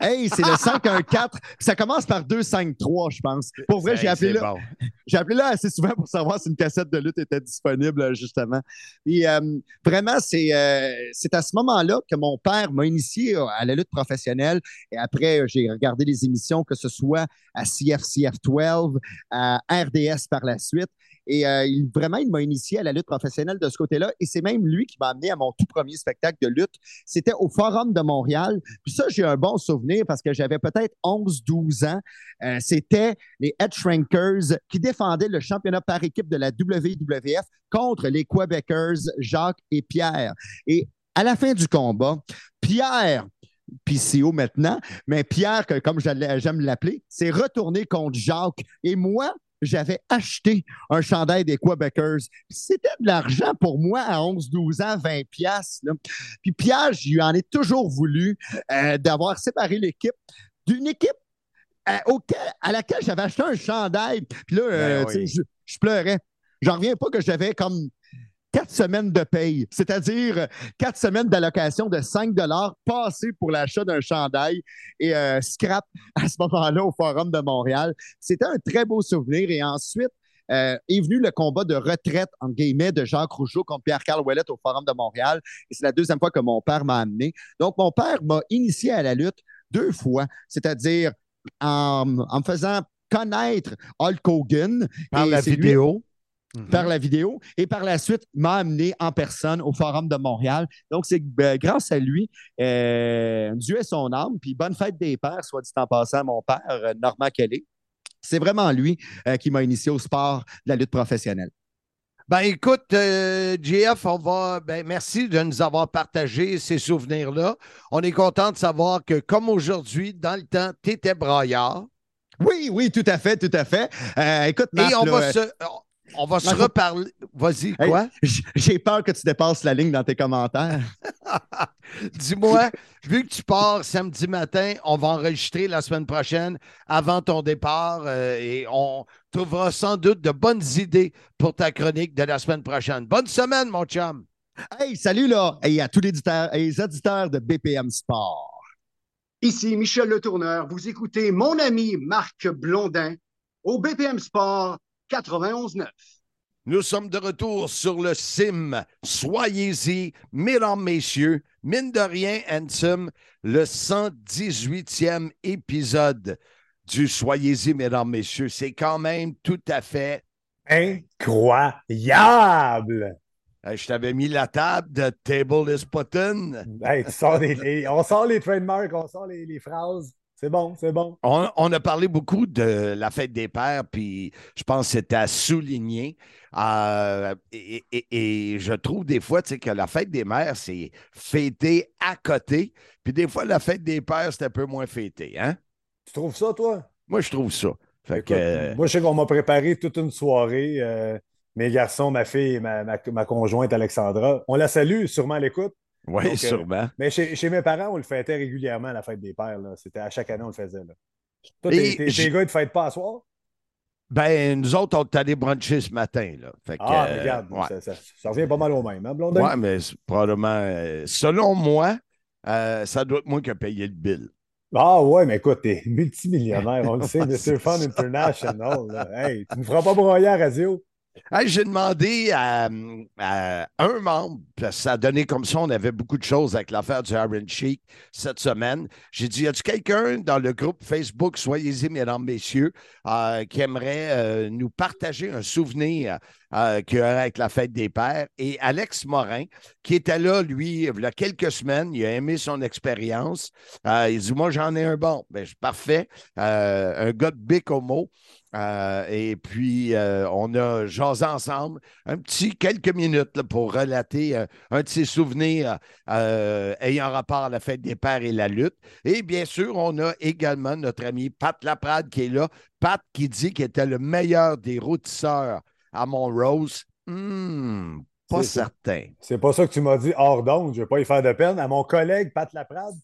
Hey, c'est le 514. puis ça commence par 253, je pense. Pour vrai, j'ai appelé là. bon. J'ai appelé là assez souvent pour savoir si une cassette de lutte était disponible, justement. Et euh, vraiment, c'est euh, c'est à ce moment-là que mon père m'a initié à la lutte professionnelle. Et après, j'ai regardé les émissions, que ce soit à CFCF 12, à RDS par la suite. Et euh, vraiment, il m'a initié à la lutte professionnelle de ce côté-là. Et c'est même lui qui m'a amené à mon tout premier spectacle de lutte. C'était au Forum de Montréal. Puis ça, j'ai un bon souvenir parce que j'avais peut-être 11-12 ans. Euh, C'était les Head Shrinkers qui défendaient le championnat par équipe de la WWF contre les Quebecers Jacques et Pierre. Et à la fin du combat, Pierre, PCO maintenant, mais Pierre, comme j'aime l'appeler, s'est retourné contre Jacques. Et moi, j'avais acheté un chandail des Quebecers. C'était de l'argent pour moi à 11-12 ans, 20 piastres. Puis Pierre, je lui en ai toujours voulu euh, d'avoir séparé l'équipe d'une équipe euh, auquel- à laquelle j'avais acheté un chandail. Puis là, euh, Ben sais, oui. je, je pleurais. J'en reviens pas que j'avais comme quatre semaines de paye, c'est-à-dire quatre semaines d'allocation de 5 passées pour l'achat d'un chandail et euh, scrap à ce moment-là au Forum de Montréal. C'était un très beau souvenir. Et ensuite, euh, est venu le combat de retraite, en guillemets, de Jacques Rougeau contre Pierre-Carl Ouellet au Forum de Montréal. Et c'est la deuxième fois que mon père m'a amené. Donc, mon père m'a initié à la lutte deux fois, c'est-à-dire en, en me faisant connaître Hulk Hogan. Par Et la lui- vidéo. par la vidéo et par la suite m'a amené en personne au Forum de Montréal. Donc, c'est euh, grâce à lui, euh, Dieu est son âme, puis bonne fête des pères, soit dit en passant à mon père, euh, Normand Kelly. C'est vraiment lui euh, qui m'a initié au sport de la lutte professionnelle. Ben écoute, euh, JF, on va. Ben, merci de nous avoir partagé ces souvenirs-là. On est content de savoir que, comme aujourd'hui, dans le temps, tu étais braillard. Oui, oui, tout à fait, tout à fait. Euh, écoute, Marc, Et on là, va se. On va se reparler. Vas-y, hey, quoi? J'ai peur que tu dépasses la ligne dans tes commentaires. Dis-moi, vu que tu pars samedi matin, on va enregistrer la semaine prochaine avant ton départ euh, et on trouvera sans doute de bonnes idées pour ta chronique de la semaine prochaine. Bonne semaine, mon chum. Hey, salut là, et à tous les auditeurs, et les auditeurs de BPM Sport. Ici Michel Le Tourneur. Vous écoutez mon ami Marc Blondin au BPM Sport 91.9. Nous sommes de retour sur le CIM. Soyez-y, mesdames, messieurs. Mine de rien, Ansem, le 118e épisode du Soyez-y, mesdames, messieurs. C'est quand même tout à fait. Incroyable! Euh, Je t'avais mis la table de Table is Button. Hey, on sort les trademarks, on sort les, les phrases. C'est bon, c'est bon. On, on a parlé beaucoup de la fête des pères, puis je pense que c'était à souligner. Euh, et, et- et je trouve des fois que la fête des mères, c'est fêté à côté. Puis des fois, la fête des pères, c'est un peu moins fêté. Hein? Tu trouves ça, toi? Moi, je trouve ça. Fait Écoute, que, euh, Moi, je sais qu'on m'a préparé toute une soirée. euh, mes garçons, ma fille ma, ma- ma conjointe Alexandra. On la salue, sûrement à l'écoute. Oui, Donc, euh, sûrement. Mais chez, chez mes parents, on le fêtait régulièrement, la fête des pères. C'était à chaque année, on le faisait. Là. Toi, t'es, t'es- j'ai- t'es gars, ils te fêtent pas à soir? Ben, nous autres, on est allés bruncher ce matin. Là. Fait que, Ah, euh, regarde, ouais. ça, ça- ça revient pas mal au même, hein, Blondin? Ouais, mais c'est probablement, euh, selon moi, euh, ça doit être moi qui ai payé le bill. Ah ouais, mais écoute, t'es multimillionnaire, on le sait, c'est Fun. International. là. Hey, tu ne feras pas broyer à radio. J'ai demandé à, un membre, ça a donné comme ça, on avait beaucoup de choses avec l'affaire du Iron Sheik cette semaine. J'ai dit, y a-tu quelqu'un dans le groupe Facebook, soyez-y, mesdames, messieurs, euh, qui aimerait euh, nous partager un souvenir euh, qu'il y aurait avec la fête des pères? Et Alex Morin, qui était là, lui, il y a quelques semaines, il a aimé son expérience. Il dit, moi, j'en ai un bon. Ben, parfait. Un gars de Bécomo. Euh, et puis, euh, on a jasé ensemble un petit quelques minutes là, pour relater euh, un de ses souvenirs ayant rapport à la fête des pères et la lutte. Et bien sûr, on a également notre ami Pat Laprade qui est là. Pat qui dit qu'il était le meilleur des routisseurs à Montrose. Hmm, pas certain. C'est pas ça que tu m'as dit hors d'onde, je ne vais pas y faire de peine. À mon collègue Pat Laprade,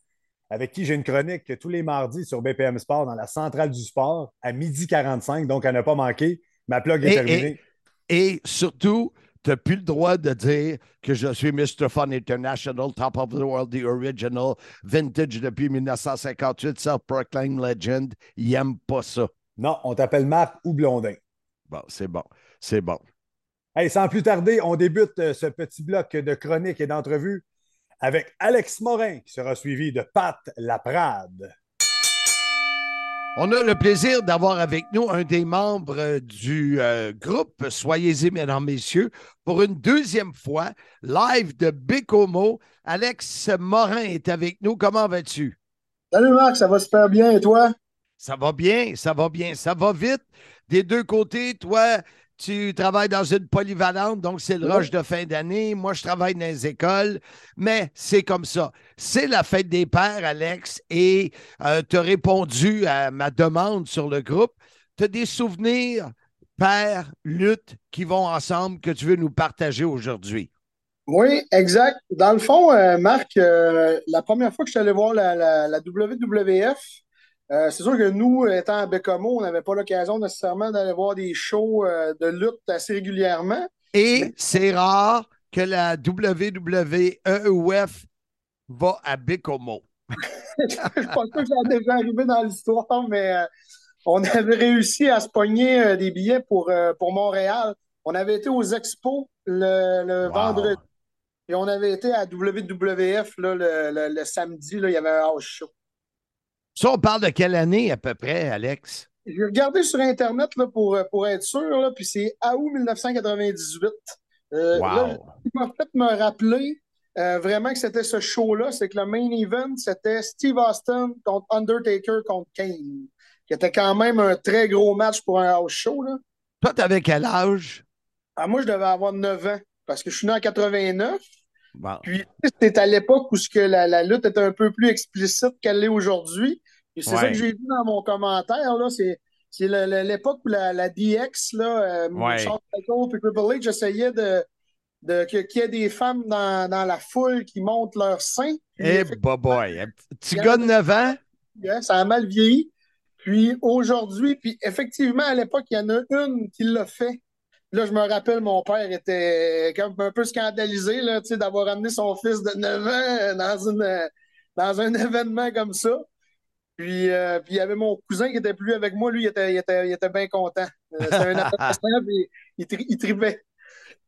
avec qui j'ai une chronique tous les mardis sur BPM Sport dans la centrale du sport à midi 45, donc à ne pas manquer. Ma plug est Et- terminée. Et surtout, tu n'as plus le droit de dire que je suis Mr. Fun International, Top of the World, The Original, Vintage depuis 1958, Self-Proclaimed Legend. Il n'aime pas ça. Non, on t'appelle Marc ou Blondin. Bon, c'est bon. C'est bon. Hey, sans plus tarder, on débute euh, ce petit bloc de chroniques et d'entrevues avec Alex Morin, qui sera suivi de Pat Laprade. On a le plaisir d'avoir avec nous un des membres du euh, groupe Soyez-y, mesdames, messieurs, pour une deuxième fois, live de Bécomo. Alex Morin est avec nous. Comment vas-tu? Salut Marc, ça va super bien et toi? Ça va bien, ça va bien, ça va vite. Des deux côtés, toi, tu travailles dans une polyvalente, donc c'est le Oui. rush de fin d'année. Moi, je travaille dans les écoles, mais c'est comme ça. C'est la fête des pères, Alex, et tu as répondu à ma demande sur le groupe. Tu as des souvenirs, père, lutte, qui vont ensemble que tu veux nous partager aujourd'hui? Oui, exact. Dans le fond, euh, Marc, euh, la première fois que je suis allé voir la, la- la WWF, euh, c'est sûr que nous, étant à Bécomo, on n'avait pas l'occasion nécessairement d'aller voir des shows euh, de lutte assez régulièrement. Et c'est rare que la WWEF va à Bécomo. je pense pas que ça déjà arrivé dans l'histoire, mais euh, on avait réussi à se pogner des billets pour, pour Montréal. On avait été aux expos le, le Wow. vendredi et on avait été à WWF là, le, le- le samedi. Là, il y avait un house show. Ça, on parle de quelle année à peu près, Alex? J'ai regardé sur Internet là, pour, euh, pour être sûr, là, puis c'est août 1998. Euh, Wow. là, ce qui m'a fait me rappeler euh, vraiment que c'était ce show-là, c'est que le main event, c'était Steve Austin contre Undertaker contre Kane, qui était quand même un très gros match pour un house show. Là. Toi, t'avais quel âge? Ah, moi, je devais avoir 9 ans, parce que je suis né en 89. Puis, c'était à l'époque où ce que la, la lutte était un peu plus explicite qu'elle l'est aujourd'hui. Et c'est Ouais. ça que j'ai vu dans mon commentaire, là. C'est, c'est l'époque où la, la DX, là, euh, Ouais. Michaels et Triple H essayaient de, qu'il y ait des femmes dans, dans la foule qui montent leurs seins. Puis, Eh, boy, un petit Il y gars de a 9 ans? ça a mal vieilli. Puis aujourd'hui, puis effectivement, à l'époque, il y en a une qui l'a fait. Là, je me rappelle, mon père était un peu scandalisé d'avoir amené son fils de 9 ans dans, une, dans un événement comme ça. Puis, euh, puis il y avait mon cousin qui était plus avec moi, lui, il était, il était, il était bien content. Euh, C'était un adolescent, il, tri- il.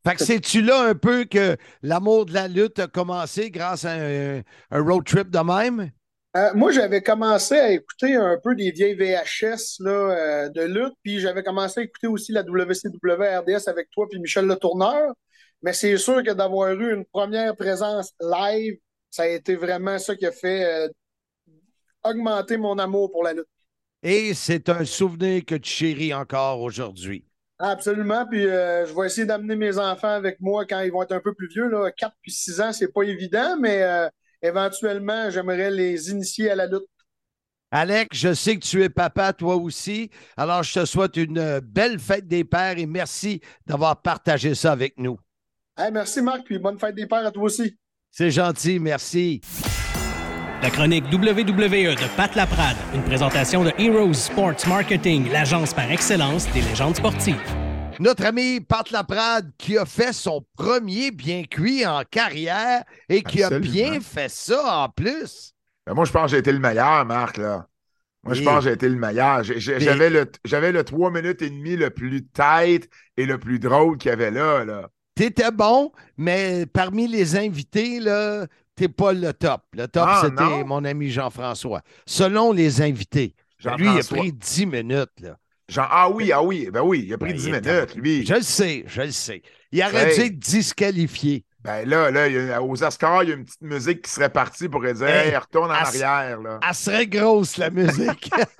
Fait que c'est-tu là un peu que l'amour de la lutte a commencé grâce à un, un road trip de même? Euh, moi, j'avais commencé à écouter un peu des vieilles VHS là, euh, de lutte, puis j'avais commencé à écouter aussi la WCW RDS avec toi puis Michel Le Tourneur. Mais c'est sûr que d'avoir eu une première présence live, ça a été vraiment ça qui a fait euh, augmenter mon amour pour la lutte. Et c'est un souvenir que tu chéris encore aujourd'hui. Absolument. Puis je vais essayer d'amener mes enfants avec moi quand ils vont être un peu plus vieux. Là. 4 puis 6 ans, c'est pas évident, mais éventuellement, j'aimerais les initier à la lutte. Alex, je sais que tu es papa toi aussi. Alors, je te souhaite une belle fête des pères et merci d'avoir partagé ça avec nous. Hey, merci Marc, puis bonne fête des pères à toi aussi. C'est gentil, merci. La chronique WWE de Pat Laprade, une présentation de Heroes Sports Marketing, l'agence par excellence des légendes sportives. Notre ami Pat Laprade qui a fait son premier bien cuit en carrière et qui Absolument. a bien fait ça en plus. Ben, moi, je pense que j'ai été le meilleur, Marc, là. Moi, je pense que j'ai été le meilleur. J'avais le, le 3 minutes et demie le plus tête et le plus drôle qu'il y avait là. là. T'étais bon, mais parmi les invités, là, t'es pas le top. Le top, Ah, c'était mon ami Jean-François. Selon les invités. Lui, il a pris 10 minutes. Là. Genre, ah oui, ah oui, ben oui, il a pris Ben, 10 il minutes, lui. Je le sais, je le sais. Il aurait dû être disqualifié. Ben là, là aux Oscars, il y a une petite musique qui serait partie pour dire Hey, retourne en arrière. Là. Elle serait grosse, la musique.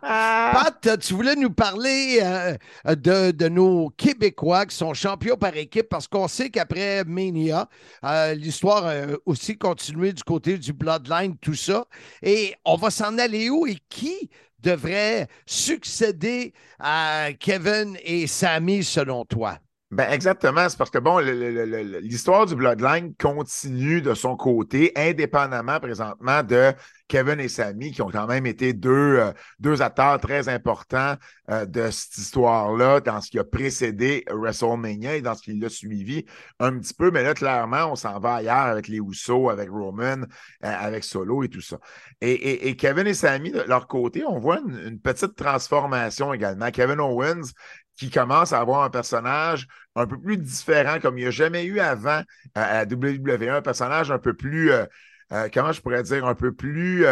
Pat, tu voulais nous parler euh, de, de nos Québécois qui sont champions par équipe parce qu'on sait qu'après Mania, euh, l'histoire a aussi continué du côté du Bloodline, tout ça. Et on va s'en aller où et qui devrait succéder à Kevin et Sammy selon toi? Ben exactement, c'est parce que bon, l'histoire du Bloodline continue de son côté, indépendamment présentement de Kevin et Sami, qui ont quand même été deux, euh, deux acteurs très importants euh, de cette histoire-là dans ce qui a précédé WrestleMania et dans ce qui l'a suivi un petit peu. Mais là, clairement, on s'en va ailleurs avec les Usos, avec Roman, euh, avec Solo et tout ça. Et, Kevin et Sami, de leur côté, on voit une petite transformation également. Kevin Owens, qui commence à avoir un personnage un peu plus différent, comme il n'y a jamais eu avant euh, à la WWE, un personnage un peu plus, euh, euh, comment je pourrais dire, un peu plus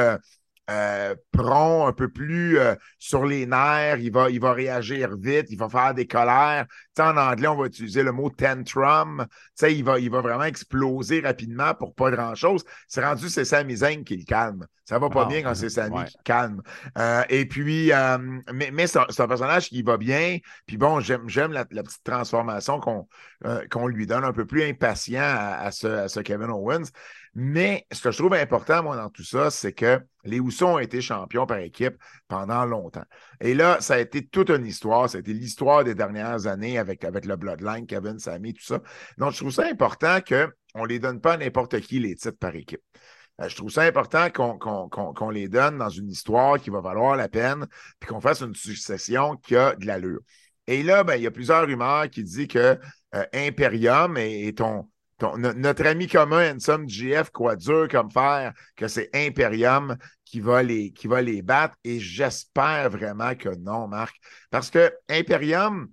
euh, prompt, un peu plus euh, sur les nerfs, il va, il va réagir vite, il va faire des colères. En anglais, on va utiliser le mot tantrum. Il va, il va vraiment exploser rapidement pour pas grand-chose. C'est rendu, c'est Sami Zayn qui le calme. Ça va pas Ah, bien quand c'est Sami ouais. qui calme. Euh, et puis, euh, mais, mais c'est un, personnage qui va bien. Puis bon, j'aime j'aime la, la petite transformation qu'on qu'on lui donne, un peu plus impatient à, à ce, à ce Kevin Owens. Mais ce que je trouve important, moi, dans tout ça, c'est que les Usos ont été champions par équipe pendant longtemps. Et là, ça a été toute une histoire. Ça a été l'histoire des dernières années avec, avec le Bloodline, Kevin, Sammy, tout ça. Donc, je trouve ça important qu'on ne les donne pas à n'importe qui les titres par équipe. Euh, Je trouve ça important qu'on les donne dans une histoire qui va valoir la peine, puis qu'on fasse une succession qui a de l'allure. Et là, ben, il y a plusieurs rumeurs qui disent que euh, Imperium et, et ton, ton- notre ami commun, Ensom GF, quoi dur comme fer, que c'est Imperium qui va, les, qui va les battre. Et j'espère vraiment que non, Marc. Parce que Imperium,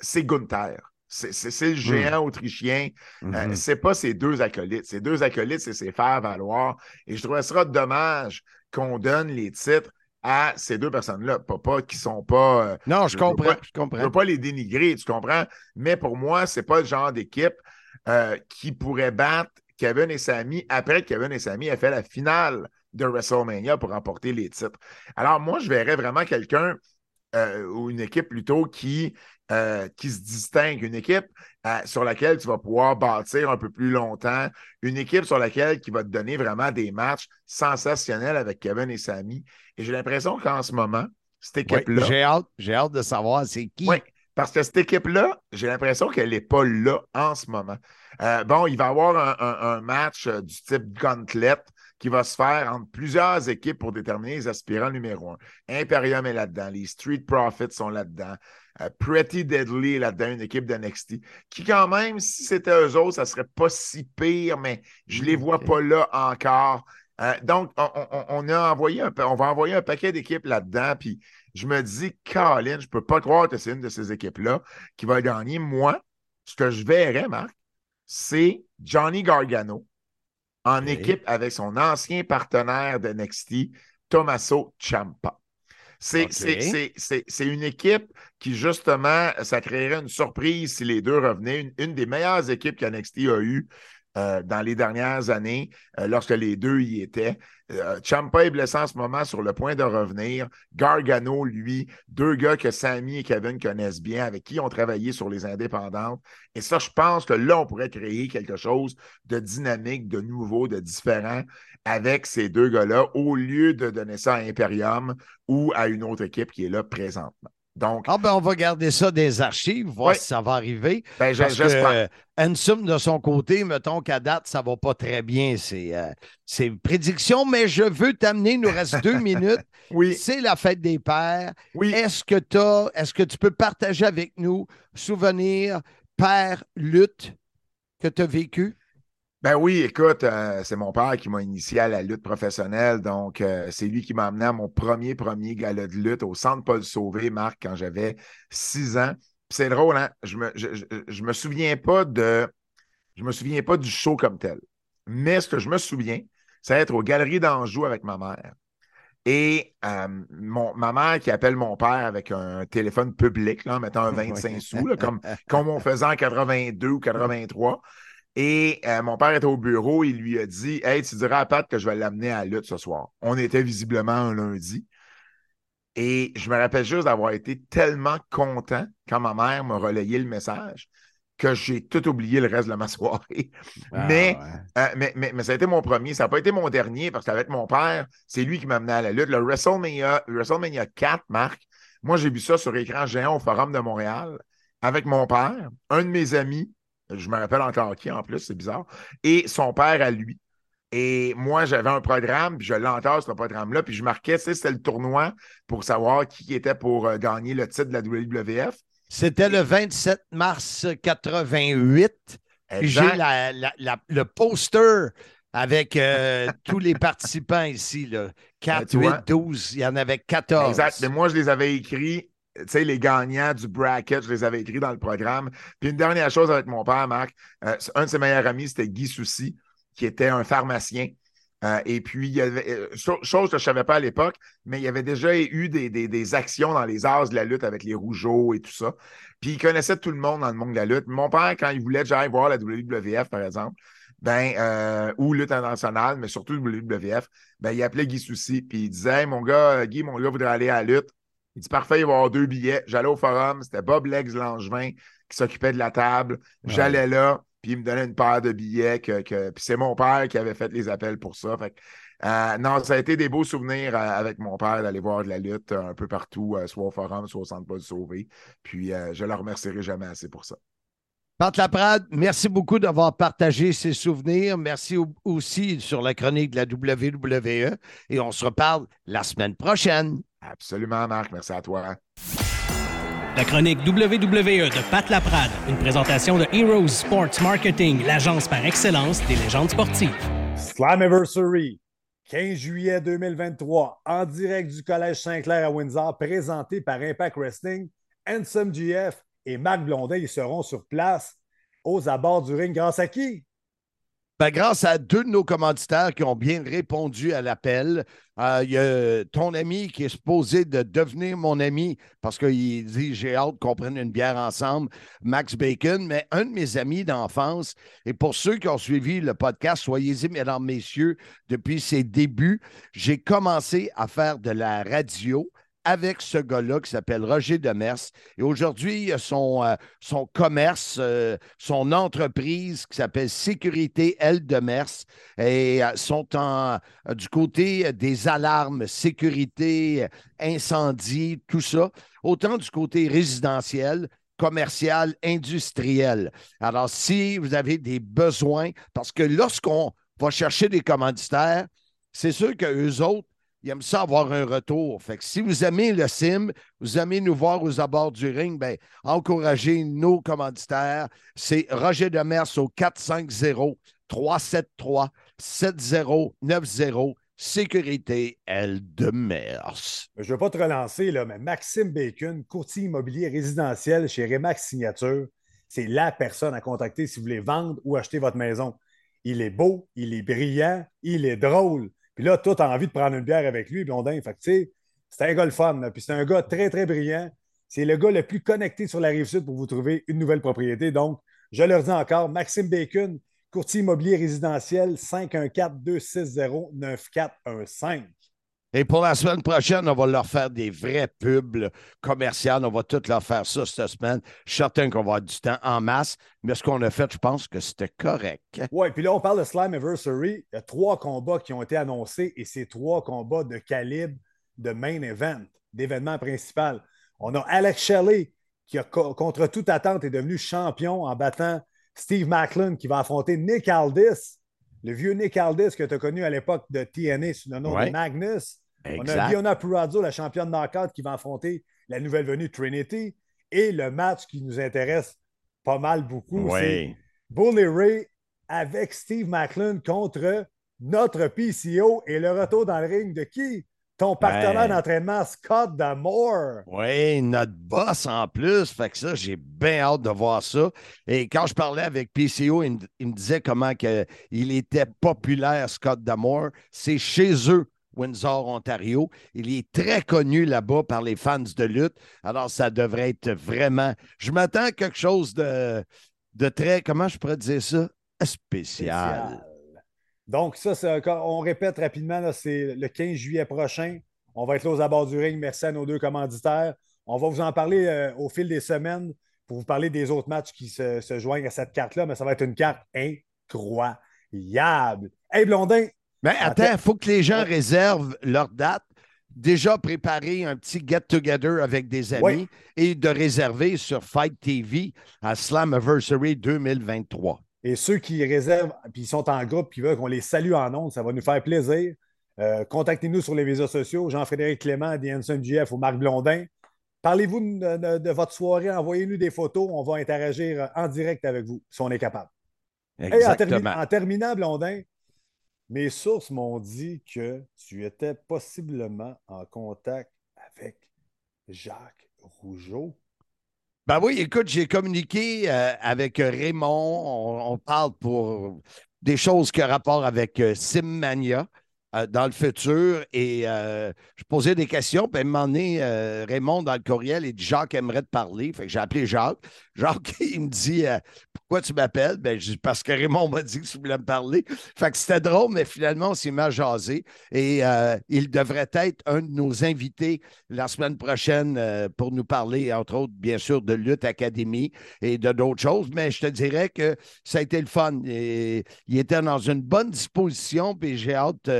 c'est Gunther. C'est le géant autrichien. Euh, Mhm. c'est pas ces deux acolytes. Ces deux acolytes, c'est ses faire valoir. Et je trouve ça dommage qu'on donne les titres à ces deux personnes-là. Pas, pas qui sont pas. euh, Non, je comprends, pas- je comprends. Je veux pas les dénigrer, tu comprends? Mais pour moi, c'est pas le genre d'équipe euh, qui pourrait battre Kevin et Sami après que Kevin et Sami aient fait la finale de WrestleMania pour remporter les titres. Alors, moi, je verrais vraiment quelqu'un euh, ou une équipe plutôt qui, euh, qui se distingue, une équipe euh, sur laquelle tu vas pouvoir bâtir un peu plus longtemps, une équipe sur laquelle qui va te donner vraiment des matchs sensationnels avec Kevin et Sami. Et j'ai l'impression qu'en ce moment, cette Oui, équipe-là. j'ai hâte, j'ai hâte de savoir c'est qui. Oui, parce que cette équipe-là, j'ai l'impression qu'elle n'est pas là en ce moment. Euh, bon, il va y avoir un, un- un match euh, du type Gauntlet qui va se faire entre plusieurs équipes pour déterminer les aspirants numéro un. Imperium est là-dedans, les Street Profits sont là-dedans, euh, Pretty Deadly est là-dedans, une équipe d'NXT, qui quand même, si c'était eux autres, ça serait pas si pire, mais je les vois pas là encore. Donc, on, on- on a envoyé un, on va envoyer un paquet d'équipes là-dedans, puis je me dis, Colin, je peux pas croire que c'est une de ces équipes-là qui va gagner. Moi, ce que je verrais, Marc, c'est Johnny Gargano en équipe avec son ancien partenaire de NXT, Tommaso Ciampa. C'est une équipe qui, justement, ça créerait une surprise si les deux revenaient. Une, une des meilleures équipes que NXT a eues euh, dans les dernières années, euh, lorsque les deux y étaient. Euh, Ciampa est blessé en ce moment sur le point de revenir. Gargano, lui, deux gars que Sammy et Kevin connaissent bien, avec qui ont travaillé sur les indépendantes. Et ça, je pense que là, on pourrait créer quelque chose de dynamique, de nouveau, de différent avec ces deux gars-là, au lieu de donner ça à Imperium ou à une autre équipe qui est là présentement. Donc, Ah ben on va garder ça des archives, voir Ouais. si ça va arriver. Ben, je- Parce que j'espère. Ansem, de son côté, mettons qu'à date, ça va pas très bien, ses, euh, ses prédictions, mais je veux t'amener, il nous reste deux minutes. Oui. C'est la fête des pères. Oui. Est-ce que t'as- est-ce que tu peux partager avec nous souvenir père lutte que tu as vécu? Ben oui, écoute, euh, c'est mon père qui m'a initié à la lutte professionnelle. Donc, euh, c'est lui qui m'a amené à mon premier, premier gala de lutte au Centre Paul Sauvé, Marc, quand j'avais six ans. Puis c'est drôle, hein? Je me, je, je- je me souviens pas de. Je me souviens pas du show comme tel. Mais ce que je me souviens, c'est être aux Galeries d'Anjou avec ma mère. Et euh, mon, ma mère qui appelle mon père avec un téléphone public, là, en mettant un 25 sous, là, comme, comme on faisait en 82 ou 83. Et euh, mon père était au bureau, il lui a dit Hey, tu diras à Pat que je vais l'amener à la lutte ce soir. On était visiblement un lundi. Et je me rappelle juste d'avoir été tellement content quand ma mère m'a relayé le message que j'ai tout oublié le reste de ma soirée. Ah, mais, euh, mais, mais, mais ça a été mon premier. Ça n'a pas été mon dernier parce qu'avec mon père, c'est lui qui m'a amené à la lutte. Le WrestleMania, WrestleMania 4, Marc, moi, j'ai vu ça sur écran géant au Forum de Montréal avec mon père, un de mes amis, je me rappelle encore qui en plus, c'est bizarre, et son père à lui. Et moi, j'avais un programme, puis je l'entends, ce programme-là, puis je marquais, c'était le tournoi pour savoir qui était pour euh, gagner le titre de la WWF. C'était le 27 mars 88. Puis J'ai le poster avec euh, tous les participants ici. Là. 4, Ben, tu 8, vois. 12. Il y en avait 14. Exact. Mais moi, je les avais écrits, tu les gagnants du bracket, je les avais écrits dans le programme. Puis une dernière chose avec mon père, Marc, euh, un de ses meilleurs amis, c'était Guy Soucy, qui était un pharmacien. Euh, et puis, il y avait, euh, cho- chose que je ne savais pas à l'époque, mais il y avait déjà eu des, actions dans les arts de la lutte avec les Rougeaux et tout ça. Puis, il connaissait tout le monde dans le monde de la lutte. Mon père, quand il voulait que j'aille voir la WWF, par exemple, ben, ou lutte internationale, mais surtout WWF, ben, il appelait Guy Soucy, puis il disait mon gars, Guy, mon gars voudrait aller à la lutte. Il dit Parfait, il va y avoir deux billets. J'allais au forum, c'était Bob Legs Langevin qui s'occupait de la table. J'allais là, puis il me donnait une paire de billets. Que, que- Puis c'est mon père qui avait fait les appels pour ça. Fait que, euh, non, ça a été des beaux souvenirs euh, avec mon père d'aller voir de la lutte euh, un peu partout, soit au forum, soit au centre Paul Sauvé. Puis je ne le remercierai jamais assez pour ça. Pat Laprade, merci beaucoup d'avoir partagé ces souvenirs. Merci au- aussi sur la chronique de la WWE. Et on se reparle la semaine prochaine. Absolument, Marc. Merci à toi. La chronique WWE de Pat Laprade, une présentation de Heroes Sports Marketing, l'agence par excellence des légendes sportives. Slammiversary, 15 juillet 2023, en direct du Collège Saint-Clair à Windsor, présenté par Impact Wrestling, Handsome GF et Marc Blondin, ils seront sur place aux abords du ring grâce à qui? Ben, grâce à deux de nos commanditaires qui ont bien répondu à l'appel, euh, il y a ton ami qui est supposé de devenir mon ami parce qu'il dit j'ai hâte qu'on prenne une bière ensemble, Max Bacon, mais un de mes amis d'enfance, et pour ceux qui ont suivi le podcast, soyez-y, mesdames, messieurs, depuis ses débuts, j'ai commencé à faire de la radio avec ce gars-là qui s'appelle Roger Demers. Et aujourd'hui, son, euh, son commerce, euh, son entreprise qui s'appelle Sécurité L. Demers. Et euh, sont en, euh, du côté des alarmes, sécurité, euh, incendie, tout ça. Autant du côté résidentiel, commercial, industriel. Alors, si vous avez des besoins, parce que lorsqu'on va chercher des commanditaires, c'est sûr qu'eux autres, ils aiment ça avoir un retour. Fait que si vous aimez le sim, vous aimez nous voir aux abords du ring, ben, encouragez nos commanditaires. C'est Roger Demers au 450-373-7090. Sécurité L. Demers. Je ne veux pas te relancer, là, mais Maxime Bacon, courtier immobilier résidentiel chez Remax Signature, c'est la personne à contacter si vous voulez vendre ou acheter votre maison. Il est beau, il est brillant, il est drôle. Puis là, toi, tu as envie de prendre une bière avec lui, Blondin. Fait que, tu sais, c'est un gars le fun. Puis c'est un gars très, très brillant. C'est le gars le plus connecté sur la rive sud pour vous trouver une nouvelle propriété. Donc, je leur dis encore, Maxime Bacon, courtier immobilier résidentiel, 514-260-9415. Et pour la semaine prochaine, on va leur faire des vrais pubs commerciales. On va tout leur faire ça cette semaine. Je certain qu'on va avoir du temps en masse. Mais ce qu'on a fait, je pense que c'était correct. Oui, puis là, on parle de Slammiversary. Il y a trois combats qui ont été annoncés et c'est trois combats de calibre de main event, d'événement principal. On a Alex Shelley qui, a, co- contre toute attente, est devenu champion en battant Steve Macklin qui va affronter Nick Aldis, le vieux Nick Aldis que tu as connu à l'époque de TNA sous le nom Ouais. de Magnus. On a. Diona Purazzo, la championne knockout, qui va affronter la nouvelle venue Trinity. Et le match qui nous intéresse pas mal beaucoup, Oui. c'est Bully Ray avec Steve Macklin contre notre PCO et le retour dans le ring de qui? Ton partenaire Ouais. d'entraînement, Scott Damore. Oui, notre boss en plus. Fait que ça, j'ai bien hâte de voir ça. Et quand je parlais avec PCO, il me, il me disait comment que il était populaire, Scott Damore. C'est chez eux, Windsor, Ontario. Il est très connu là-bas par les fans de lutte. Alors, ça devrait être vraiment. Je m'attends à quelque chose de, de très, comment je pourrais dire ça? spécial. Donc, ça, on répète rapidement, c'est le 15 juillet prochain. On va être là aux abords du ring. Merci à nos deux commanditaires. On va vous en parler euh, au fil des semaines pour vous parler des autres matchs qui se, se joignent à cette carte-là, mais ça va être une carte incroyable. Hey, Blondin! Mais attends, il faut que les gens réservent leur date. Déjà préparer un petit get-together avec des amis Oui. et de réserver sur Fight TV à Slammiversary 2023. Et ceux qui réservent, puis ils sont en groupe, qui veulent qu'on les salue en ondes, ça va nous faire plaisir. Euh, Contactez-nous sur les réseaux sociaux, Jean-Frédéric Clément, The Hanson GF ou Marc Blondin. Parlez-vous de, de- de votre soirée, envoyez-nous des photos, on va interagir en direct avec vous, si on est capable. En, termi- Exactement. en terminant, Blondin, mes sources m'ont dit que tu étais possiblement en contact avec Jacques Rougeau. Ben oui, écoute, j'ai communiqué euh, avec Raymond. On, parle pour des choses qui ont rapport avec euh, Simmania euh, dans le futur. Et je posais des questions. Puis à un moment donné, Raymond, dans le courriel, il dit Jacques aimerait te parler. Fait que j'ai appelé Jacques. Jacques, il me dit euh, Pourquoi tu m'appelles? Ben, je dis, Parce que Raymond m'a dit que tu voulais me parler. Fait que c'était drôle, mais finalement, on s'est mis à jaser. Et euh, il devrait être un de nos invités la semaine prochaine euh, pour nous parler, entre autres, bien sûr, de Lutte Académie et de d'autres choses. Mais je te dirais que ça a été le fun. Et il était dans une bonne disposition, puis j'ai hâte.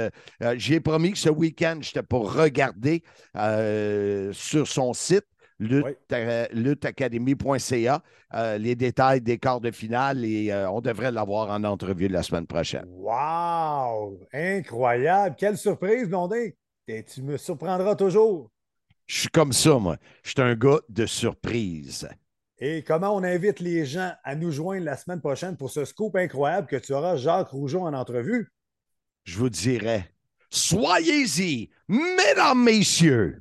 j'ai promis que ce week-end, j'étais pour regarder sur son site. Lutte- euh, lutteacademy.ca euh, les détails des quarts de finale et euh, on devrait l'avoir en entrevue la semaine prochaine. Wow! Incroyable! Quelle surprise, Blondin! Et tu me surprendras toujours. Je suis comme ça, moi. Je suis un gars de surprise. Et comment on invite les gens à nous joindre la semaine prochaine pour ce scoop incroyable que tu auras Jacques Rougeau en entrevue? Je vous dirais, soyez-y, mesdames, messieurs.